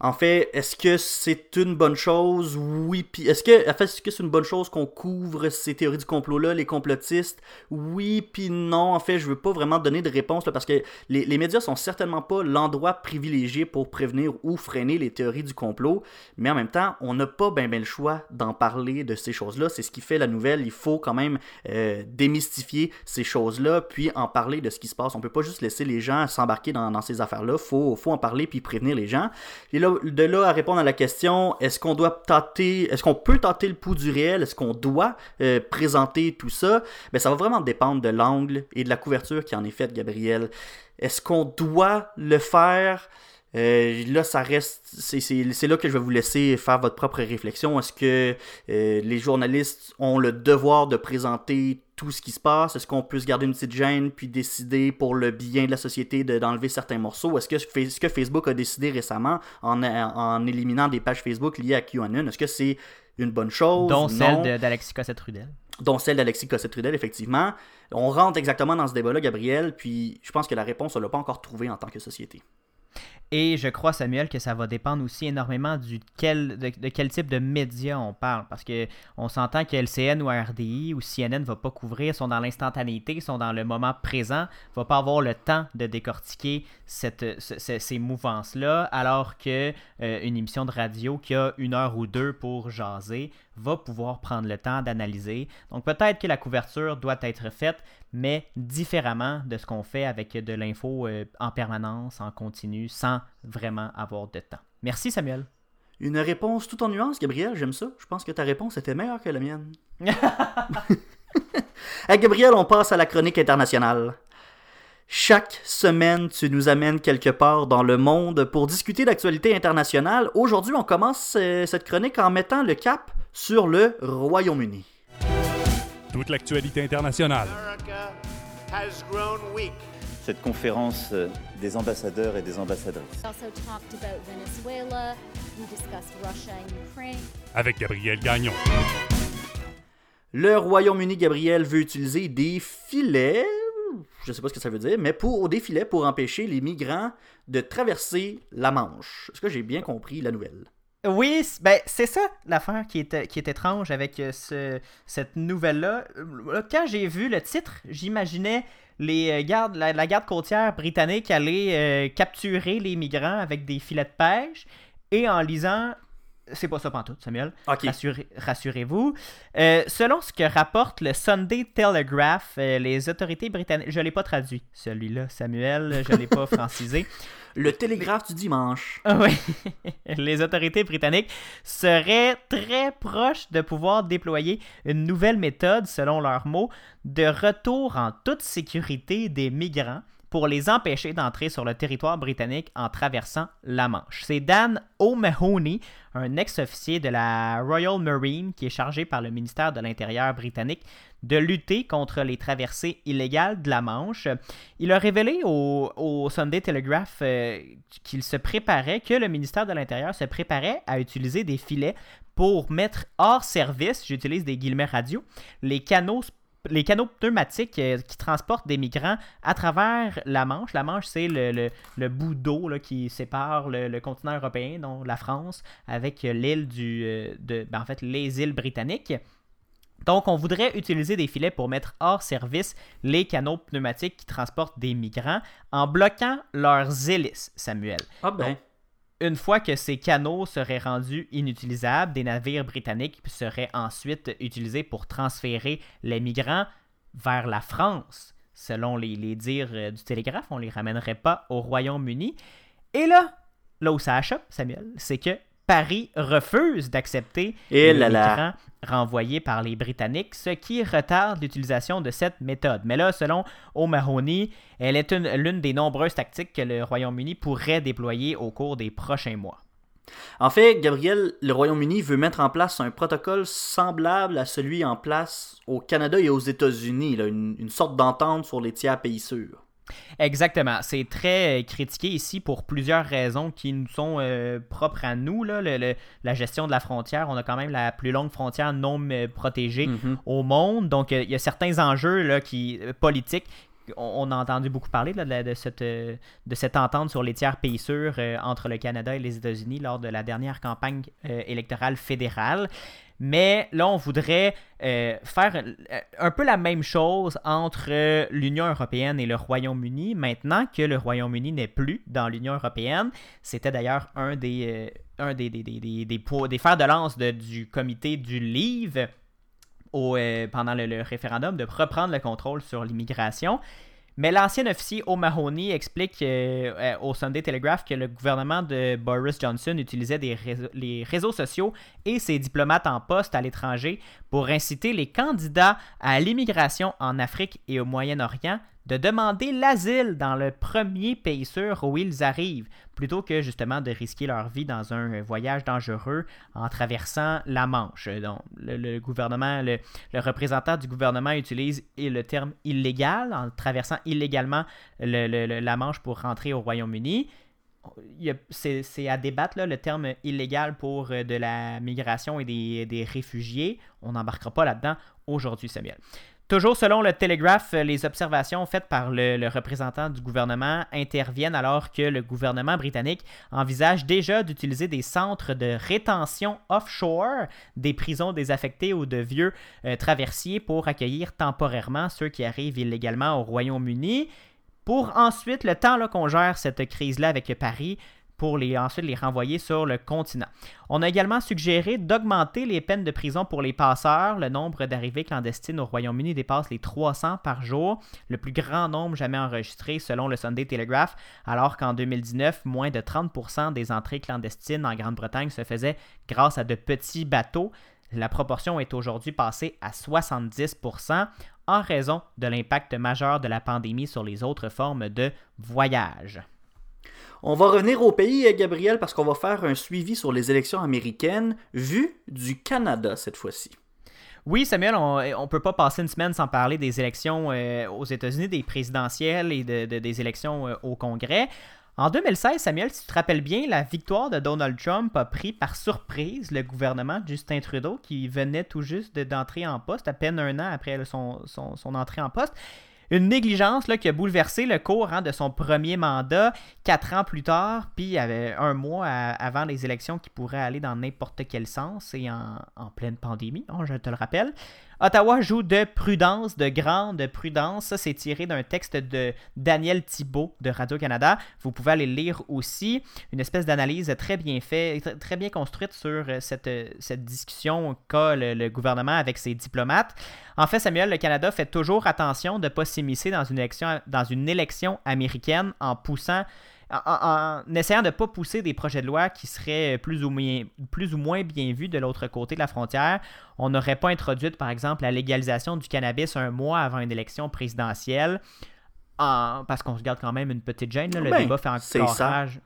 En fait, est-ce que c'est une bonne chose? Oui. Puis, est-ce que, en fait, est-ce que c'est une bonne chose qu'on couvre ces théories du complot-là, les complotistes? Oui, puis non. En fait, je veux pas vraiment donner de réponse, parce que les, médias sont certainement pas l'endroit privilégié pour prévenir ou freiner les théories du complot. Mais en même temps, on n'a pas bien le choix d'en parler de ces choses-là. C'est ce qui fait la nouvelle. Il faut quand même euh, démystifier ces choses-là, puis en parler de ce qui se passe. On peut pas juste laisser les gens s'embarquer dans, dans ces affaires-là. Faut, faut en parler puis prévenir les gens. Et là, de là à répondre à la question, est-ce qu'on doit tâter, est-ce qu'on peut tâter le pouls du réel, est-ce qu'on doit euh, présenter tout ça, ben ça va vraiment dépendre de l'angle et de la couverture qui en est faite, Gabriel. Est-ce qu'on doit le faire? Euh, là, ça reste. C'est, là que je vais vous laisser faire votre propre réflexion. Est-ce que euh, les journalistes ont le devoir de présenter tout ce qui se passe? Est-ce qu'on peut se garder une petite gêne puis décider pour le bien de la société de- d'enlever certains morceaux? Est-ce que, ce que Facebook a décidé récemment en, en éliminant des pages Facebook liées à QAnon? Est-ce que c'est une bonne chose? Dont Non celle d'Alexis Cossette-Trudel. dont celle d'Alexis Cossette-Trudel, effectivement. On rentre exactement dans ce débat-là, Gabriel, puis je pense que la réponse, on l'a pas encore trouvée en tant que société. Et je crois, Samuel, que ça va dépendre aussi énormément de, quel type de médias on parle. Parce que on s'entend que LCN ou RDI ou CNN ne va pas couvrir, sont dans l'instantanéité, sont dans le moment présent, va pas avoir le temps de décortiquer ces mouvances-là, alors que euh, une émission de radio qui a une heure ou deux pour jaser va pouvoir prendre le temps d'analyser. Donc peut-être que la couverture doit être faite, mais différemment de ce qu'on fait avec de l'info euh, en permanence, en continu, sans vraiment avoir de temps. Merci Samuel. Une réponse tout en nuance, Gabriel, j'aime ça. Je pense que ta réponse était meilleure que la mienne. Hey, Gabriel, on passe à la chronique internationale. Chaque semaine, tu nous amènes quelque part dans le monde pour discuter d'actualité internationale. Aujourd'hui, on commence euh, cette chronique en mettant le cap sur le Royaume-Uni. Toute l'actualité internationale. America has grown weak. cette conférence euh, des ambassadeurs et des ambassadrices. Avec Gabriel Gagnon. Le Royaume-Uni, Gabriel, veut utiliser des filets, je sais pas ce que ça veut dire, mais pour des filets pour empêcher les migrants de traverser la Manche. Est-ce que j'ai bien compris la nouvelle? Oui, ben, c'est ça l'affaire qui est, qui est étrange avec euh, ce- cette nouvelle-là. Euh, Quand j'ai vu le titre, j'imaginais les euh, gardes, la, garde côtière britannique euh, capturer les migrants avec des filets de pêche. Et en lisant, c'est pas ça pantoute, Samuel. Rassurez- Rassurez-vous. Euh, selon ce que rapporte le Sunday Telegraph, euh, les autorités britanniques. Je l'ai pas traduit, celui-là, Samuel. Je l'ai pas francisé. Le télégraphe du dimanche. Ah Oui, les autorités britanniques seraient très proches de pouvoir déployer une nouvelle méthode, selon leurs mots, de retour en toute sécurité des migrants pour les empêcher d'entrer sur le territoire britannique en traversant la Manche. C'est Dan O'Mahony, un ex-officier de la Royal Marine qui est chargé par le ministère de l'Intérieur britannique de lutter contre les traversées illégales de la Manche. Il a révélé au, Sunday Telegraph euh, qu'il se préparait, que le ministère de l'Intérieur se préparait à utiliser des filets pour mettre hors service, j'utilise des guillemets radio, les canaux les canaux pneumatiques euh, qui transportent des migrants à travers la Manche. La Manche, c'est le, le- le bout d'eau qui sépare le, le continent européen, donc la France, avec euh, l'île du, euh, de, ben, en fait, les îles britanniques. Donc, on voudrait utiliser des filets pour mettre hors service les canaux pneumatiques qui transportent des migrants en bloquant leurs hélices, Samuel. Ah ben. Une fois que ces canaux seraient rendus inutilisables, des navires britanniques seraient ensuite utilisés pour transférer les migrants vers la France. Selon les, dires euh, du télégraphe, on ne les ramènerait pas au Royaume-Uni. Et là, là où ça achoppe, Samuel, c'est que Paris refuse d'accepter les là là. migrants renvoyés par les Britanniques, ce qui retarde l'utilisation de cette méthode. Mais là, selon O'Mahony, elle est une- l'une des nombreuses tactiques que le Royaume-Uni pourrait déployer au cours des prochains mois. En fait, Gabriel, le Royaume-Uni veut mettre en place un protocole semblable à celui en place au Canada et aux États-Unis, une, une sorte d'entente sur les tiers pays sûrs. Exactement. C'est très euh, critiqué ici pour plusieurs raisons qui nous sont euh, propres à nous. Là. Le- le- la gestion de la frontière, on a quand même la plus longue frontière non euh, protégée Mhm. au monde. Donc, il y a certains enjeux là, qui, politiques. On, a entendu beaucoup parler là, de, cette, de cette entente sur les tiers pays sûrs euh, entre le Canada et les États-Unis lors de la dernière campagne euh, électorale fédérale. Mais là, on voudrait euh, faire euh, un peu la même chose entre euh, l'Union européenne et le Royaume-Uni, maintenant que le Royaume-Uni n'est plus dans l'Union européenne. C'était d'ailleurs un des, euh, des, des, fers de lance du comité du Livre au, euh, pendant le, le référendum de reprendre le contrôle sur l'immigration. Mais l'ancien officier O'Mahony explique euh, euh, au Sunday Telegraph que le gouvernement de Boris Johnson utilisait les réseaux sociaux et ses diplomates en poste à l'étranger pour inciter les candidats à l'immigration en Afrique et au Moyen-Orient de demander l'asile dans le premier pays sûr où ils arrivent, plutôt que justement de risquer leur vie dans un voyage dangereux en traversant la Manche. Donc, le, gouvernement, le, représentant du gouvernement utilise le terme illégal en traversant illégalement le- le- le- la Manche pour rentrer au Royaume-Uni. C'est à débattre, le terme illégal pour euh, de la migration et des, des réfugiés. On n'embarquera pas là-dedans aujourd'hui, Samuel. Toujours selon le Telegraph, euh, les observations faites par le, représentant du gouvernement interviennent alors que le gouvernement britannique envisage déjà d'utiliser des centres de rétention offshore, des prisons désaffectées ou de vieux euh, traversiers pour accueillir temporairement ceux qui arrivent illégalement au Royaume-Uni, pour ensuite, le temps qu'on gère cette crise-là avec Paris, pour ensuite les renvoyer sur le continent. On a également suggéré d'augmenter les peines de prison pour les passeurs. Le nombre d'arrivées clandestines au Royaume-Uni dépasse les 300 par jour, le plus grand nombre jamais enregistré selon le Sunday Telegraph, alors qu'en 2019, moins de 30% des entrées clandestines en Grande-Bretagne se faisaient grâce à de petits bateaux. La proportion est aujourd'hui passée à 70% en raison de l'impact majeur de la pandémie sur les autres formes de voyage. On va revenir au pays, euh, Gabriel, parce qu'on va faire un suivi sur les élections américaines vues du Canada cette fois-ci. Oui, Samuel, on ne peut pas passer une semaine sans parler des élections euh, aux États-Unis, des présidentielles et de- de- des élections euh, au Congrès. En 2016, Samuel, si tu te rappelles bien, la victoire de Donald Trump a pris par surprise le gouvernement Justin Trudeau, qui venait tout juste de- d'entrer en poste, à peine un an après son entrée en poste. Une négligence qui a bouleversé le cours hein, de son premier mandat quatre ans plus tard, puis un mois à- avant les élections qui pourraient aller dans n'importe quel sens et en, en pleine pandémie, hein, je te le rappelle. Ottawa joue de prudence, de grande prudence. Ça, c'est tiré d'un texte de Daniel Thibault de Radio-Canada. Vous pouvez aller le lire aussi. Une espèce d'analyse très bien faite, très bien construite sur euh, cette, euh, cette discussion qu'a le, gouvernement avec ses diplomates. En fait, Samuel, le Canada fait toujours attention de ne pas s'immiscer dans une élection, dans une élection américaine en poussant en, essayant de ne pas pousser des projets de loi qui seraient plus ou, moins, plus ou moins bien vus de l'autre côté de la frontière. On n'aurait pas introduit, par exemple, la légalisation du cannabis un mois avant une élection présidentielle, en- parce qu'on se garde quand même une petite gêne. là. Le Ben, débat fait encore rage.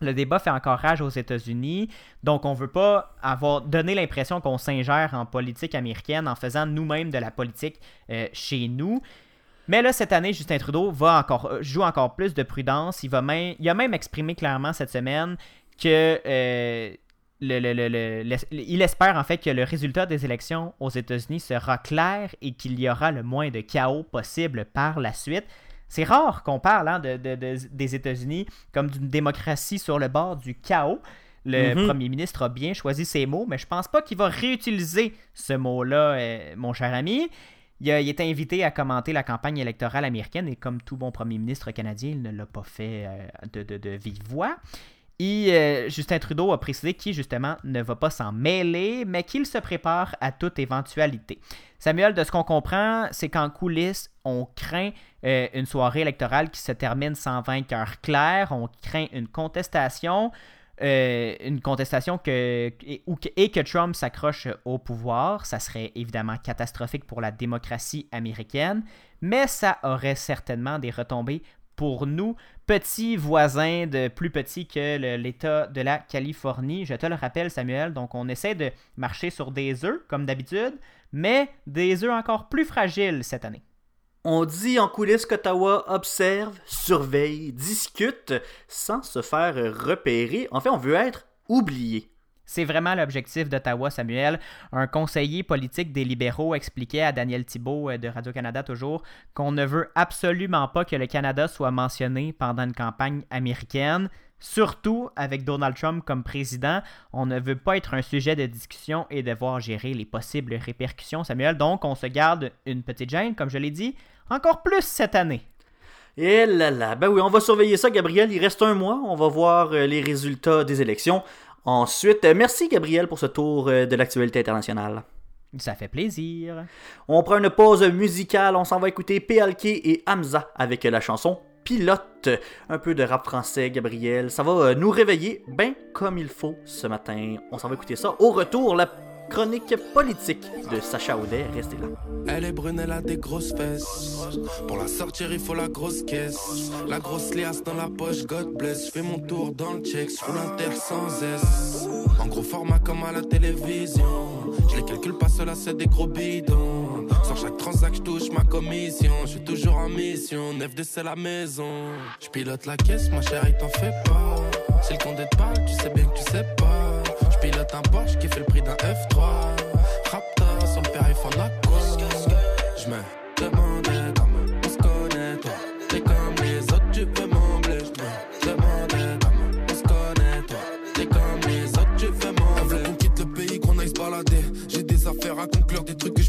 Le débat fait encore rage aux États-Unis, donc on veut pas avoir donné l'impression qu'on s'ingère en politique américaine en faisant nous-mêmes de la politique euh, chez nous. Mais là, cette année, Justin Trudeau va encore, euh, joue encore plus de prudence. Il, va même, il a même exprimé clairement cette semaine que euh, le- le- le- le- l'es- il espère en fait que le résultat des élections aux États-Unis sera clair et qu'il y aura le moins de chaos possible par la suite. C'est rare qu'on parle hein, de, de- de- des États-Unis comme d'une démocratie sur le bord du chaos. Le Mhm. premier ministre a bien choisi ses mots, mais je pense pas qu'il va réutiliser ce mot-là, euh, mon cher ami. Il a, est invité à commenter la campagne électorale américaine et comme tout bon premier ministre canadien, il ne l'a pas fait euh, de vive voix. Et euh, Justin Trudeau a précisé qu'il, justement, ne va pas s'en mêler, mais qu'il se prépare à toute éventualité. Samuel, de ce qu'on comprend, c'est qu'en coulisses, on craint euh, une soirée électorale qui se termine sans vainqueur clair. On craint une contestation, euh, une contestation et, et que Trump s'accroche au pouvoir. Ça serait évidemment catastrophique pour la démocratie américaine, mais ça aurait certainement des retombées pour nous, petits voisins de plus petits que l'État de la Californie. Je te le rappelle, Samuel, donc on essaie de marcher sur des œufs, comme d'habitude, mais des œufs encore plus fragiles cette année. On dit en coulisses qu'Ottawa observe, surveille, discute sans se faire repérer. En fait, on veut être oublié. C'est vraiment l'objectif d'Ottawa, Samuel. Un conseiller politique des libéraux expliquait à Daniel Thibault euh, de Radio-Canada toujours qu'on ne veut absolument pas que le Canada soit mentionné pendant une campagne américaine. Surtout avec Donald Trump comme président, on ne veut pas être un sujet de discussion et devoir gérer les possibles répercussions, Samuel. Donc, on se garde une petite gêne, comme je l'ai dit, encore plus cette année. Et là là, ben oui, on va surveiller ça, Gabriel. Il reste un mois. On va voir euh, les résultats des élections. Ensuite, merci, Gabriel, pour ce tour euh, de l'actualité internationale. Ça fait plaisir. On prend une pause musicale. On s'en va écouter PLK et Hamza avec la chanson Pilote. Un peu de rap français, Gabriel. Ça va euh, nous réveiller bien comme il faut ce matin. On s'en va écouter ça. Au retour, la chronique politique de Sacha Audet. Restez là. Elle est brune, elle a des grosses fesses. Pour la sortir, il faut la grosse caisse. La grosse liasse dans la poche, God bless. Je fais mon tour dans le check, je roule terre sans S. En gros format comme à la télévision. Je les calcule pas, cela c'est des gros bidons. Sur chaque transac, je touche ma commission. Je suis toujours en mission, 9 de c'est la maison. Je pilote la caisse, ma chérie, t'en fais pas. Si le compte te parle, tu sais bien que tu sais pas. Pilote un Porsche qui fait le prix d'un F3. Raptor sur le périph' en aqua. Je me demandais comment on se connaît, toi. T'es comme les autres, tu peux m'embler. Je me demandais comment on se connaît, toi. T'es comme les autres, tu peux m'embler. Elle veut qu'on quitte le pays, qu'on aille se balader. J'ai des affaires à conclure, des trucs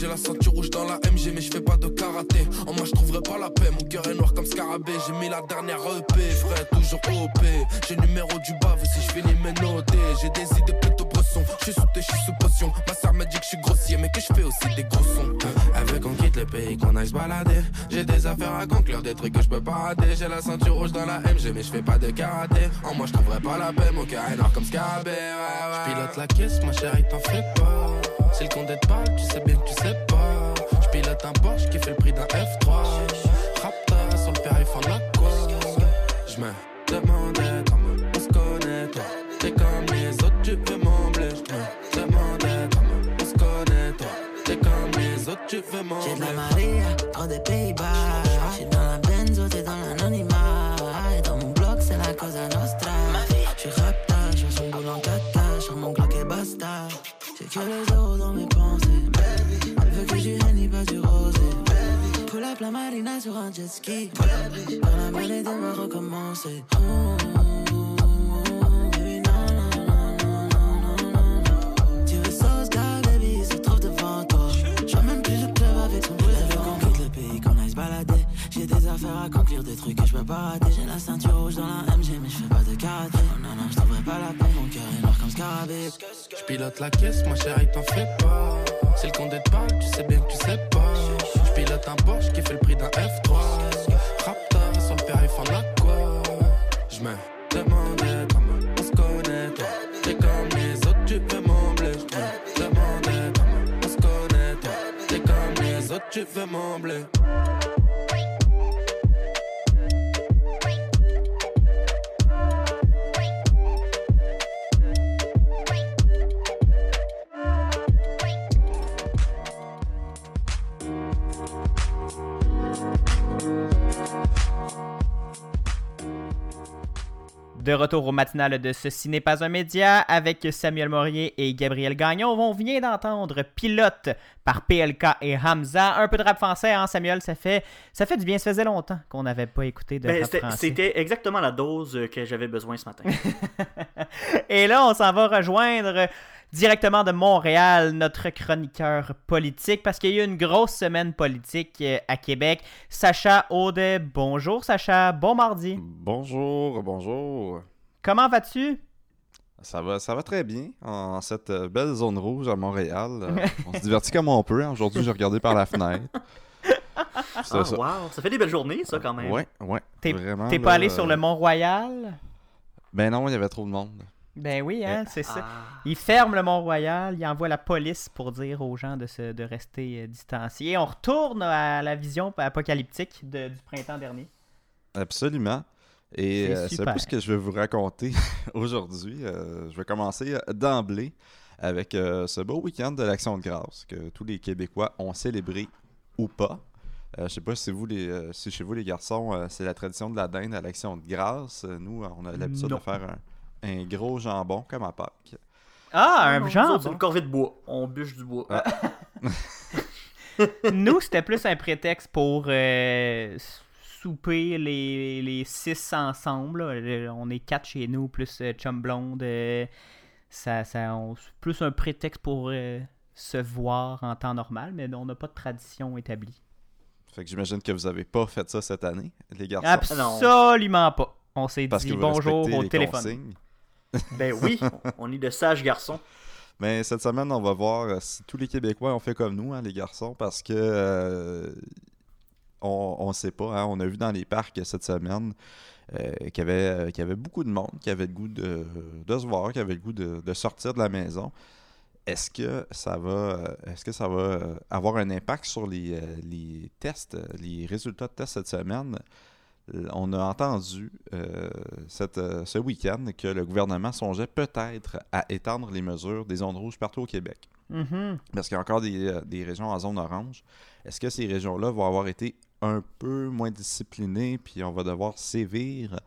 J'ai la ceinture rouge dans la MG, mais je fais pas de karaté. En moi, je trouverai pas la paix. Mon cœur est noir comme scarabée. J'ai mis la dernière EP, frère, toujours OP. J'ai numéro du bave si je finis mes notés. J'ai des idées plutôt bresson. Je suis sous je suis sous potion. Ma sœur me dit que je suis grossier, mais que je fais aussi des gros sons. Elle veut qu'on quitte le pays, qu'on aille se balader. J'ai des affaires à conclure, des trucs que je peux pas rater. J'ai la ceinture rouge dans la MG, mais je fais pas de karaté. En moi, je trouverai pas la paix. Mon cœur est noir comme scarabée. Ouais. Je pilote la caisse, ma chérie, t'en fais pas. Si le compte te parle, tu sais bien que tu sais pas. Je pilote un Porsche qui fait le prix d'un F3. Raptor sur le périph' en aqua. Je me demandais comment on se connaît, toi. T'es comme les autres, tu peux m'embler. Je me demandais comment on se connaît, toi. T'es comme les autres, tu peux J'ai de m'embler. la Maria, hors des Pays-Bas. J'suis dans la benzo, t'es dans l'anonymat. Et dans mon bloc, c'est la cosa nostra. J'suis rapta, j'fais son boulot en tata. Sur mon Glock et basta. J'ai que les zéros La marina sur un jet ski. Dans la mêlée, on va recommencer. Oh, baby, non, non, non, non, non, non. Tu veux sauce, gars, baby, il se trouve devant toi. Je même plus le club avec son. Elle veut qu'on quitte le pays, qu'on aille se balader. J'ai des affaires à conclure, des trucs que je peux pas rater. J'ai la ceinture rouge dans la MG, mais je fais pas de karaté. Oh non, non, je pas la paix, mon cœur est noir comme scarabée. Je pilote la caisse, ma chérie, t'en fais pas. Si le compte te parle, tu sais bien que tu sais pas. Je pilote un Porsche qui fait le prix d'un F3. Raptor sur le périph' en aqua. Je me demandais comment on se connaît, toi? T'es comme les autres, tu peux m'embler. Je me demandais comment on se connaît, toi? T'es comme les autres, tu peux m'embler. De retour au matinal de Ceci n'est pas un média avec Samuel Morier et Gabriel Gagnon. On vient d'entendre Pilote par PLK et Hamza. Un peu de rap français, hein, Samuel? Ça fait, ça fait du bien. Ça faisait longtemps qu'on n'avait pas écouté de Ben, rap français. C'était exactement la dose que j'avais besoin ce matin. Et là, on s'en va rejoindre directement de Montréal notre chroniqueur politique parce qu'il y a eu une grosse semaine politique euh, à Québec. Sacha Audet, bonjour Sacha, bon mardi. Bonjour, bonjour. Comment vas-tu? Ça va, ça va très bien en cette euh, belle zone rouge à Montréal. Euh, on se divertit comme on peut. hein. Aujourd'hui, j'ai regardé par la fenêtre. Ah, ça. wow, ça fait des belles journées, ça, quand même. Ouais, ouais. T'es vraiment, t'es là, pas allé sur le Mont-Royal? Ben non, il y avait trop de monde. Ben oui, hein, c'est ça. Ah. Il ferme le Mont-Royal, il envoie la police pour dire aux gens de, se, de rester euh, distanciés. On retourne à la vision apocalyptique de- du printemps dernier. Absolument. Et C'est euh, peu ce que je vais vous raconter aujourd'hui. Euh, je vais commencer euh, d'emblée avec euh, ce beau week-end de l'Action de grâce que tous les Québécois ont célébré ou pas. Euh, je sais pas si, vous les, si chez vous les garçons, euh, c'est la tradition de la dinde à l'Action de grâce. Nous, on a l'habitude de faire un, un gros jambon comme à Pâques. Ah, Non, un autres, C'est une corvée de bois. On bûche du bois. Ah. Nous, c'était plus un prétexte pour euh, souper les, les six ensemble. là. On est quatre chez nous, plus euh, Chum Blonde. euh, ça, ça, on- c'est plus un prétexte pour euh, se voir en temps normal, mais on n'a pas de tradition établie. Fait que j'imagine que vous avez pas fait ça cette année, les garçons. Absolument pas. On s'est dit que vous bonjour au téléphone. consignes. Ben oui, on est de sages garçons. Mais cette semaine, on va voir euh, si tous les Québécois ont fait comme nous, hein, les garçons, parce que euh, on ne sait pas. hein, on a vu dans les parcs cette semaine euh, qu'il y, avait, beaucoup de monde qui avait le goût de, se voir, qui avait le goût de, sortir de la maison. Est-ce que ça va, est-ce que ça va avoir un impact sur les, les tests, les résultats de tests cette semaine? Euh, On a entendu euh, cette, euh, ce week-end que le gouvernement songeait peut-être à étendre les mesures des zones rouges partout au Québec. Mhm. Parce qu'il y a encore des, des régions en zone orange. Est-ce que ces régions-là vont avoir été un peu moins disciplinées, puis on va devoir sévir?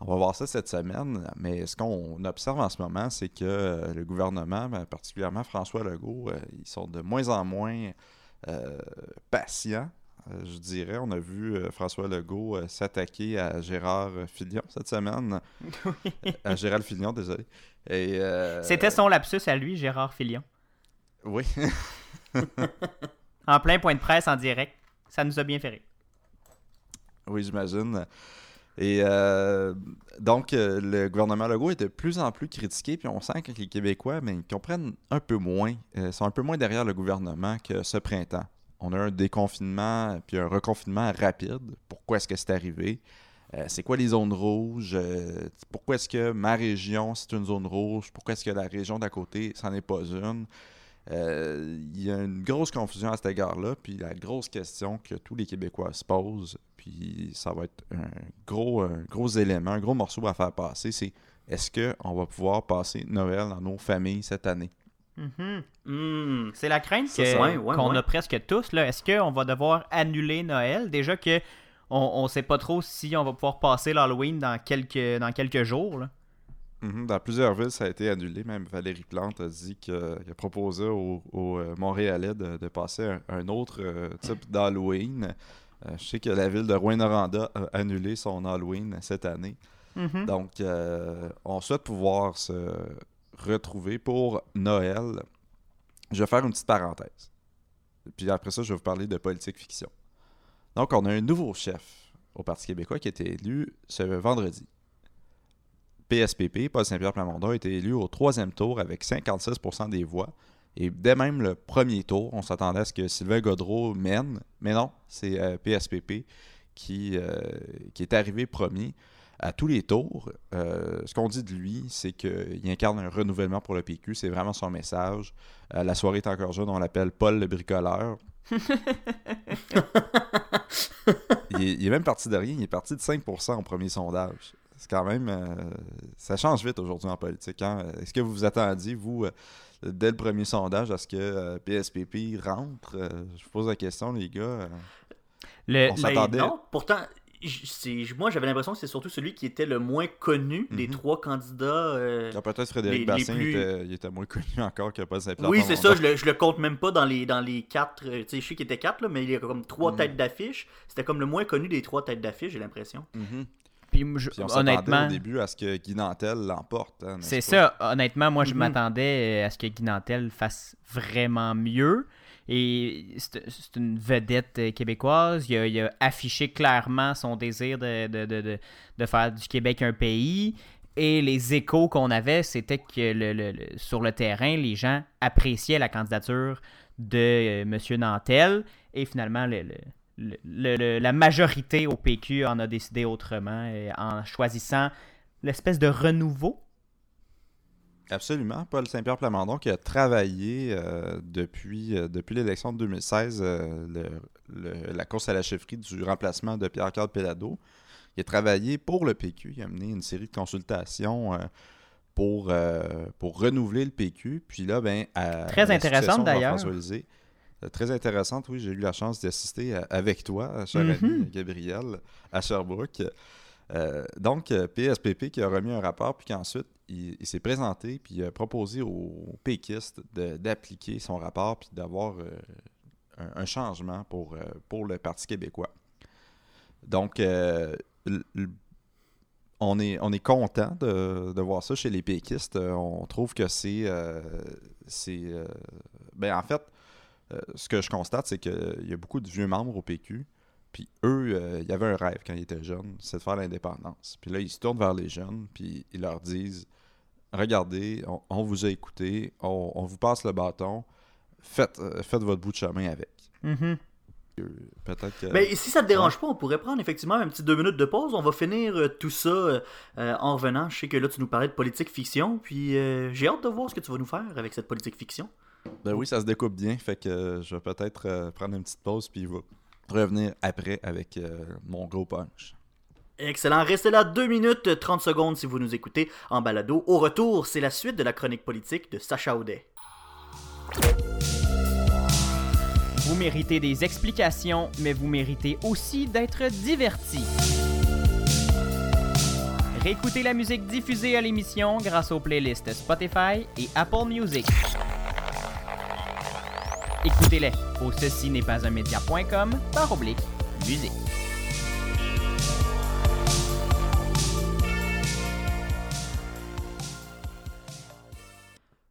On va voir ça cette semaine, mais ce qu'on observe en ce moment, c'est que le gouvernement, ben, particulièrement François Legault, ils sont de moins en moins euh, patients, je dirais. On a vu euh, François Legault euh, s'attaquer à Gérard Filion cette semaine. à Gérald Filion, désolé. Et, euh, C'était son lapsus à lui, Gérard Filion. Oui. En plein point de presse en direct. Ça nous a bien fait rire. Oui, j'imagine. Et euh, donc, euh, le gouvernement Legault est de plus en plus critiqué, puis on sent que les Québécois, mais ils comprennent un peu moins, euh, sont un peu moins derrière le gouvernement que ce printemps. On a un déconfinement, puis un reconfinement rapide. Pourquoi est-ce que c'est arrivé? Euh, c'est quoi les zones rouges? Euh, pourquoi est-ce que ma région, c'est une zone rouge? Pourquoi est-ce que la région d'à côté, c'en est pas une? Euh, Il y a une grosse confusion à cet égard-là, puis la grosse question que tous les Québécois se posent, puis ça va être un gros, un gros élément, un gros morceau à faire passer, c'est est-ce qu'on va pouvoir passer Noël dans nos familles cette année? Mhm. Hmm. C'est la crainte Ça, que- c'est- ouais, ouais, qu'on ouais. a presque tous. là. Est-ce qu'on va devoir annuler Noël? Déjà que on ne sait pas trop si on va pouvoir passer l'Halloween dans quelques, dans quelques jours. là. Mhm, Dans plusieurs villes, ça a été annulé. Même Valérie Plante a dit que- qu'elle proposait aux, aux, euh, Montréalais de, de passer un, un autre euh, type d'Halloween. Euh, je sais que la ville de Rouen-Noranda a annulé son Halloween cette année. Mhm. Donc, euh, on souhaite pouvoir se retrouver pour Noël. Je vais faire une petite parenthèse. Puis après ça, je vais vous parler de politique fiction. Donc, on a un nouveau chef au Parti québécois qui a été élu ce vendredi. PSPP, Paul Saint-Pierre Plamondon, a été élu au troisième tour avec 56% des voix. Et dès même le premier tour, on s'attendait à ce que Sylvain Godreau mène. Mais non, c'est euh, PSPP qui, euh, qui est arrivé premier à tous les tours. Euh, ce qu'on dit de lui, c'est qu'il incarne un renouvellement pour le PQ. C'est vraiment son message. Euh, la soirée est encore jeune, on l'appelle Paul le bricoleur. il, est, il est même parti de rien. Il est parti de 5% au premier sondage. C'est quand même... euh, ça change vite aujourd'hui en politique. hein. Est-ce que vous vous attendiez, vous, dès le premier sondage, à ce que PSPP rentre? Je vous pose la question, les gars. Le- on Ben s'attendait... non, pourtant, moi, j'avais l'impression que c'est surtout celui qui était le moins connu des Mhm. trois candidats. euh, Ah, Peut-être Frédéric les- les Bassin plus- était, il était moins connu encore que Paul Saint-Pierre. Oui, c'est ça, je le, je le compte même pas dans les, dans les quatre. euh, Tu sais, je sais qu'il était quatre, là, mais il y a comme trois Mhm. têtes d'affiche. C'était comme le moins connu des trois têtes d'affiche, j'ai l'impression. Mhm. Puis, je- Puis on honnêtement, au début à ce que Guy Nantel l'emporte. hein, c'est ça. Honnêtement, moi, je Mhm. m'attendais euh, à ce que Guy Nantel fasse vraiment mieux. Et c'est une vedette euh, québécoise. Il a, affiché clairement son désir de, faire du Québec un pays. Et les échos qu'on avait, c'était que sur le terrain, les gens appréciaient la candidature de euh, M. Nantel. Et finalement, le- le- le- le- le- la majorité au PQ en a décidé autrement euh, en choisissant l'espèce de renouveau. Absolument. Paul Saint-Pierre Plamondon qui a travaillé euh, depuis, euh, depuis l'élection de 2016, euh, le- le- la course à la chefferie du remplacement de Pierre-Carl Pellado. Il a travaillé pour le PQ. Il a mené une série de consultations pour, pour renouveler le PQ. Puis là, ben, à, Très intéressante, d'ailleurs. Très intéressante, oui. J'ai eu la chance d'y assister à- avec toi, cher Mhm. ami Gabriel, à Sherbrooke. Euh, donc, euh, PSPP qui a remis un rapport, puis qu'ensuite, il, s'est présenté, puis il a proposé aux péquistes d'appliquer son rapport, puis d'avoir euh, un, changement pour, euh, le Parti québécois. Donc, euh, on est, on est content de, voir ça chez les péquistes. Euh, On trouve que c'est. euh, euh, ben, en fait, euh, ce que je constate, c'est qu'il y a beaucoup de vieux membres au PQ. Puis eux, euh, il y avait un rêve quand ils étaient jeunes, c'est de faire l'indépendance. Puis là, ils se tournent vers les jeunes, puis ils leur disent Regardez, on, on vous a écouté, on, on vous passe le bâton, faites, euh, faites votre bout de chemin avec. Euh, Peut-être que. Mais si ça te dérange pas, on pourrait prendre effectivement un petit deux minutes de pause. On va finir tout ça euh, en revenant. Je sais que là, tu nous parlais de politique fiction, puis j'ai hâte de voir ce que tu vas nous faire avec cette politique fiction. Ben oui, ça se découpe bien, fait que je vais peut-être prendre une petite pause, puis va revenir après avec euh, mon gros punch. Excellent. Restez là 2 minutes euh, 30 secondes si vous nous écoutez en balado. Au retour, c'est la suite de la chronique politique de Sacha Audet. Vous méritez des explications, mais vous méritez aussi d'être diverti. Réécoutez la musique diffusée à l'émission grâce aux playlists Spotify et Apple Music. Écoutez-les au ceci n'est pas un média.com par oblique musique.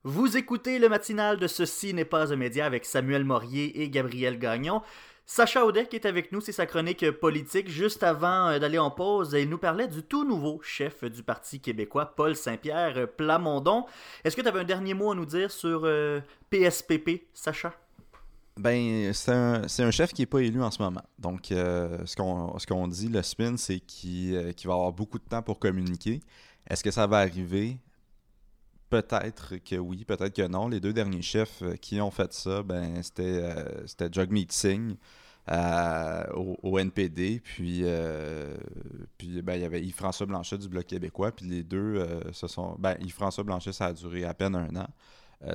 Vous écoutez le matinal de Ceci n'est pas un média avec Samuel Morier et Gabriel Gagnon. Sacha Audet est avec nous, c'est sa chronique politique. Juste avant euh, d'aller en pause, il nous parlait du tout nouveau chef du Parti québécois, Paul Saint-Pierre euh, Plamondon. Est-ce que tu avais un dernier mot à nous dire sur euh, PSPP, Sacha? Ben, c'est un, un chef qui n'est pas élu en ce moment. Donc, euh, ce qu'on dit, le spin, c'est qu'il euh, qu'il va avoir beaucoup de temps pour communiquer. Est-ce que ça va arriver? Peut-être que oui, peut-être que non. Les deux derniers chefs euh, qui ont fait ça, ben, c'était euh, Jagmeet Singh euh, au, NPD, puis, puis ben, il y avait Yves-François Blanchet du Bloc québécois, puis les deux se sont... Ben, Yves-François Blanchet, ça a duré à peine un an,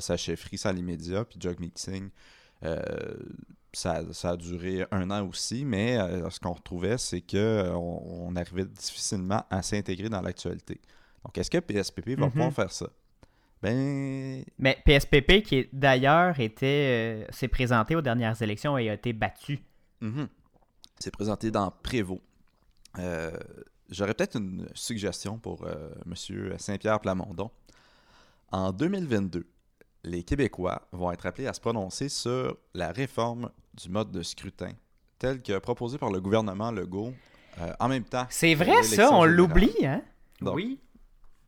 sa chefferie, ça l'immédiat, puis Jagmeet Singh, ça, ça a duré un an aussi, mais euh, ce qu'on retrouvait, c'est qu'on on arrivait difficilement à s'intégrer dans l'actualité. Donc, est-ce que PSPP va Mhm. pouvoir faire ça? Ben, Mais PSPP, qui est- d'ailleurs était, euh, s'est présenté aux dernières élections et a été battu. Mhm. C'est présenté dans Prévost. Euh, J'aurais peut-être une suggestion pour euh, M. Saint-Pierre Plamondon. En 2022, les Québécois vont être appelés à se prononcer sur la réforme du mode de scrutin tel que proposé par le gouvernement Legault euh, en même temps. C'est vrai ça, on l'oublie, hein? Donc, oui.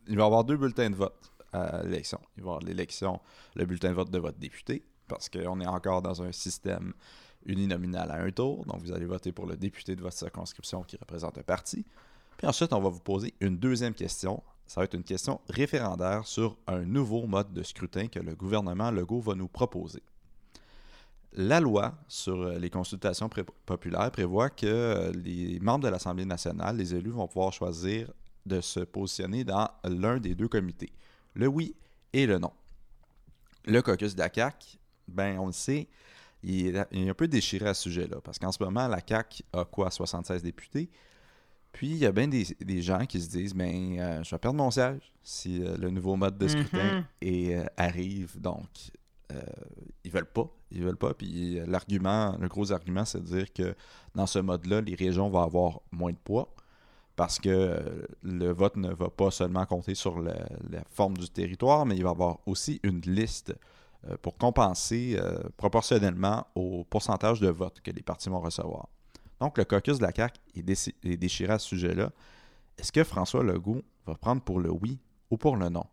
Il va y avoir deux bulletins de vote à l'élection. Il va y avoir l'élection, le bulletin de vote de votre député, parce qu'on est encore dans un système uninominal à un tour. Donc, vous allez voter pour le député de votre circonscription qui représente un parti. Puis ensuite, on va vous poser une deuxième question. Ça va être une question référendaire sur un nouveau mode de scrutin que le gouvernement Legault va nous proposer. La loi sur les consultations populaires prévoit que les membres de l'Assemblée nationale, les élus, vont pouvoir choisir de se positionner dans l'un des deux comités, le oui et le non. Le caucus de la CAQ, ben on le sait, il est, il est un peu déchiré à ce sujet-là, parce qu'en ce moment, la CAQ a quoi, 76 députés, Puis il y a bien des, des gens qui se disent ben euh, je vais perdre mon siège si euh, le nouveau mode de scrutin Mhm. euh, arrive. Donc ils veulent pas. Ils veulent pas. Puis l'argument, le gros argument, c'est de dire que dans ce mode-là, les régions vont avoir moins de poids parce que le vote ne va pas seulement compter sur la, la forme du territoire, mais il va y avoir aussi une liste pour compenser proportionnellement au pourcentage de votes que les partis vont recevoir. Donc, le caucus de la CAQ est, déchiré à ce sujet-là. Est-ce que François Legault va prendre pour le oui ou pour le non?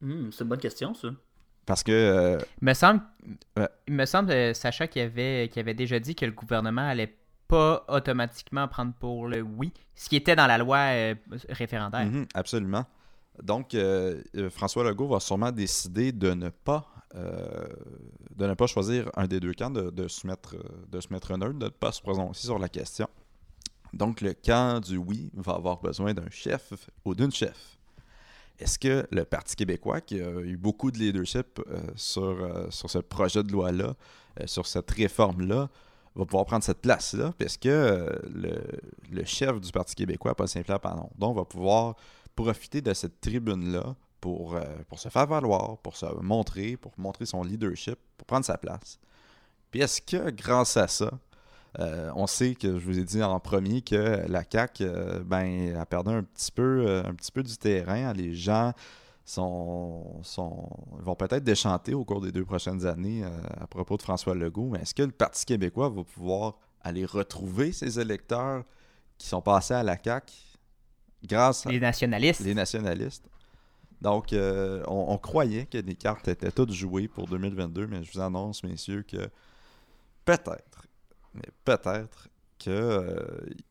Hmm, c'est une bonne question, ça. Parce que euh, Il me semble, Ouais. il me semble euh, Sacha, qui avait, qui avait déjà dit que le gouvernement allait pas automatiquement prendre pour le oui, ce qui était dans la loi euh, référendaire. Mhm, absolument. Donc, François Legault va sûrement décider de ne pas, euh, de ne pas choisir un des deux camps, de, se, mettre, euh, de se mettre neutre, de ne pas se prononcer sur la question. Donc, le camp du oui va avoir besoin d'un chef ou d'une chef. Est-ce que le Parti québécois, qui a eu beaucoup de leadership euh, sur, euh, sur ce projet de loi-là, euh, sur cette réforme-là, va pouvoir prendre cette place-là? Parce que euh, le, le chef du Parti québécois, Paul Saint-Pierre Plamondon, va pouvoir profiter de cette tribune-là pour, euh, pour se faire valoir, pour se montrer, pour montrer son leadership, pour prendre sa place. Puis est-ce que grâce à ça, euh, on sait que je vous ai dit en premier que la CAQ euh, ben, a perdu un petit peu, un petit peu du terrain. Les gens sont, sont, vont peut-être déchanter au cours des deux prochaines années à propos de François Legault. Mais est-ce que le Parti québécois va pouvoir aller retrouver ses électeurs qui sont passés à la CAQ grâce à Les nationalistes. les nationalistes? Donc, euh, on, croyait que les cartes étaient toutes jouées pour 2022, mais je vous annonce, messieurs, que peut-être, mais peut-être que euh,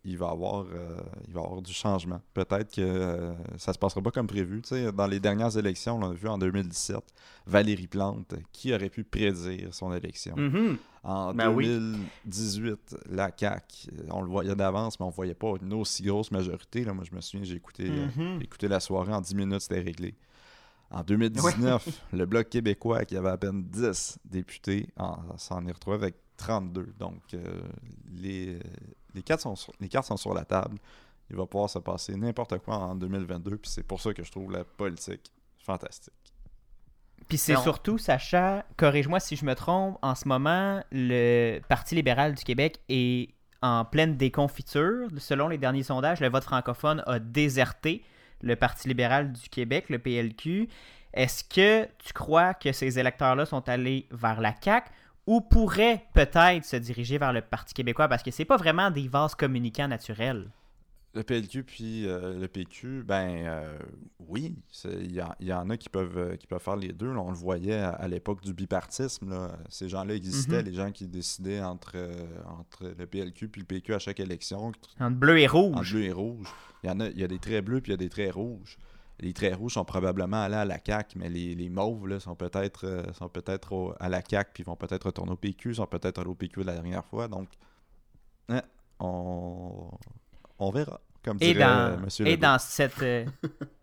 va y avoir euh, il va avoir du changement. Peut-être que euh, ça se passera pas comme prévu. Dans les dernières élections, on l'a vu en 2017, Valérie Plante, qui aurait pu prédire son élection? Mhm. En Ben oui. 2018, la CAQ, on le voyait d'avance, mais on voyait pas une aussi grosse majorité. Là. Moi, je me souviens, j'ai écouté, euh, Mhm. j'ai écouté la soirée en 10 minutes, c'était réglé. En 2019, le Bloc québécois, qui avait à peine 10 députés, en- s'en est retrouvé avec 32. Donc, euh, les, les, cartes sont sur, les cartes sont sur la table. Il va pouvoir se passer n'importe quoi en 2022, puis c'est pour ça que je trouve la politique fantastique. Puis c'est surtout, Sacha, corrige-moi si je me trompe, en ce moment, le Parti libéral du Québec est en pleine déconfiture. Selon les derniers sondages, le vote francophone a déserté le Parti libéral du Québec, le PLQ. Est-ce que tu crois que ces électeurs-là sont allés vers la CAQ ou pourraient peut-être se diriger vers le Parti québécois parce que c'est pas vraiment des vases communicants naturels? Le PLQ puis euh, le PQ, ben euh, oui, il y, en- il y en a qui peuvent, euh, qui peuvent faire les deux. là. on le voyait à, à l'époque du bipartisme. là. Ces gens-là existaient, Mhm. les gens qui décidaient entre, euh, entre le PLQ puis le PQ à chaque élection, Entre bleu et en rouge. bleu et rouge. Il y en a, il y a des traits bleus puis il y a des traits rouges. Les traits rouges sont probablement allés à la CAQ, mais les, les mauves là, sont peut-être euh, sont peut-être à la CAQ puis vont peut-être retourner au PQ, sont peut-être allés au PQ la dernière fois. Donc, hein, on, on verra. Comme Et dirait euh, dans, Monsieur et dans cette, euh,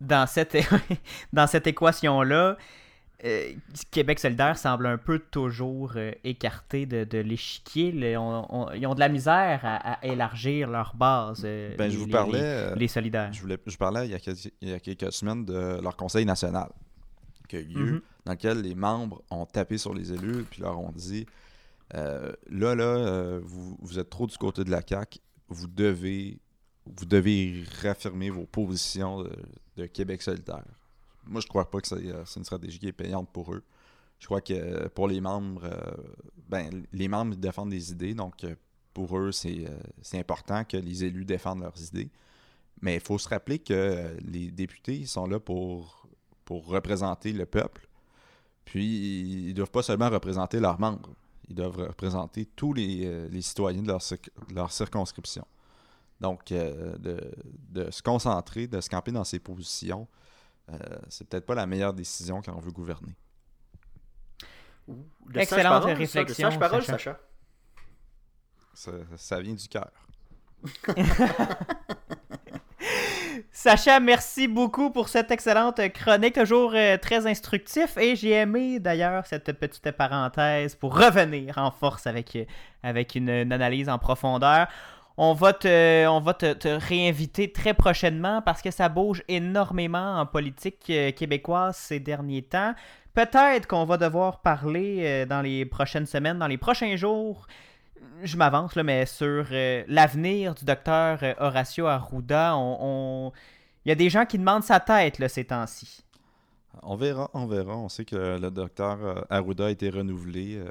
dans cette, dans cette équation-là, euh, Québec solidaire semble un peu toujours euh, écarté de, de l'échiquier. Ils ont de la misère à, à élargir leur base. euh, Ben, je les- vous les- parlais, les, les solidaires. Je, voulais, je parlais il y, a quelques, il y a quelques semaines de leur conseil national Mhm. dans lequel les membres ont tapé sur les élus puis leur ont dit là, là, vous, vous êtes trop du côté de la CAQ, vous devez, vous devez réaffirmer vos positions de, de Québec solidaire. Moi, je crois pas que c'est euh, c'est une stratégie qui est payante pour eux. Je crois que pour les membres, euh, ben, les membres défendent des idées, donc euh, pour eux, c'est important que les élus défendent leurs idées. Mais il faut se rappeler que les députés sont là pour, pour représenter le peuple. Puis, ils ne doivent pas seulement représenter leurs membres. Ils doivent représenter tous les, les citoyens de leur, circonscription. Donc, de, de se concentrer, de se camper dans ses positions, euh, c'est peut-être pas la meilleure décision quand on veut gouverner. De Excellente ça, réflexion, De sages paroles, Sacha. Sacha. Ça, ça vient du cœur. Sacha, merci beaucoup pour cette excellente chronique, toujours euh, très instructif. Et j'ai aimé d'ailleurs cette petite parenthèse pour revenir en force avec, euh, avec une, une analyse en profondeur. On va, te, réinviter très prochainement parce que ça bouge énormément en politique euh, québécoise ces derniers temps. Peut-être qu'on va devoir parler euh, dans les prochaines semaines, dans les prochains jours. Je m'avance, mais sur euh, l'avenir du docteur Horacio Arruda. On, Il y a des gens qui demandent sa tête là, ces temps-ci. On verra, on verra. On sait que le docteur Arruda a été renouvelé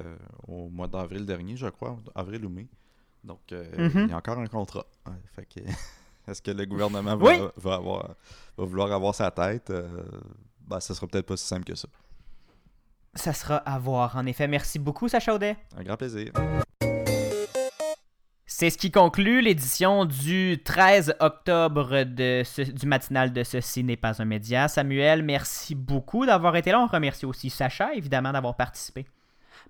au mois d'avril dernier, je crois, avril ou mai. Donc, euh, Mhm. il y a encore un contrat. Ouais, fait que, est-ce que le gouvernement va, Oui. va avoir, va vouloir avoir sa tête? Euh, ben, ce sera peut-être pas si simple que ça. Ça sera à voir, en effet. Merci beaucoup, Sacha Audet. Un grand plaisir. C'est ce qui conclut l'édition du 13 octobre de ce- du matinal de Ceci n'est pas un média. Samuel, merci beaucoup d'avoir été là. On remercie aussi Sacha, évidemment, d'avoir participé.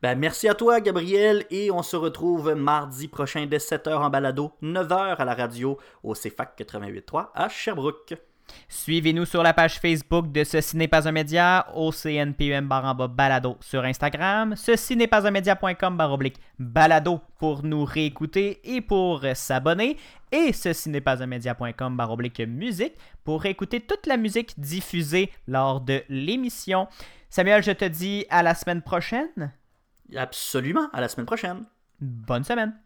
Ben, merci à toi, Gabriel, et on se retrouve mardi prochain dès 7h en balado, 9h à la radio au CFAC 88.3 à Sherbrooke. Suivez-nous sur la page Facebook de Ceci n'est pas un média, au CNPUM barre en bas balado sur Instagram, ceci n'est pas un média.com barre oblique balado pour nous réécouter et pour s'abonner, et ceci n'est pas un média.com barre oblique musique pour écouter toute la musique diffusée lors de l'émission. Samuel, je te dis à la semaine prochaine. Absolument, à la semaine prochaine. Bonne semaine.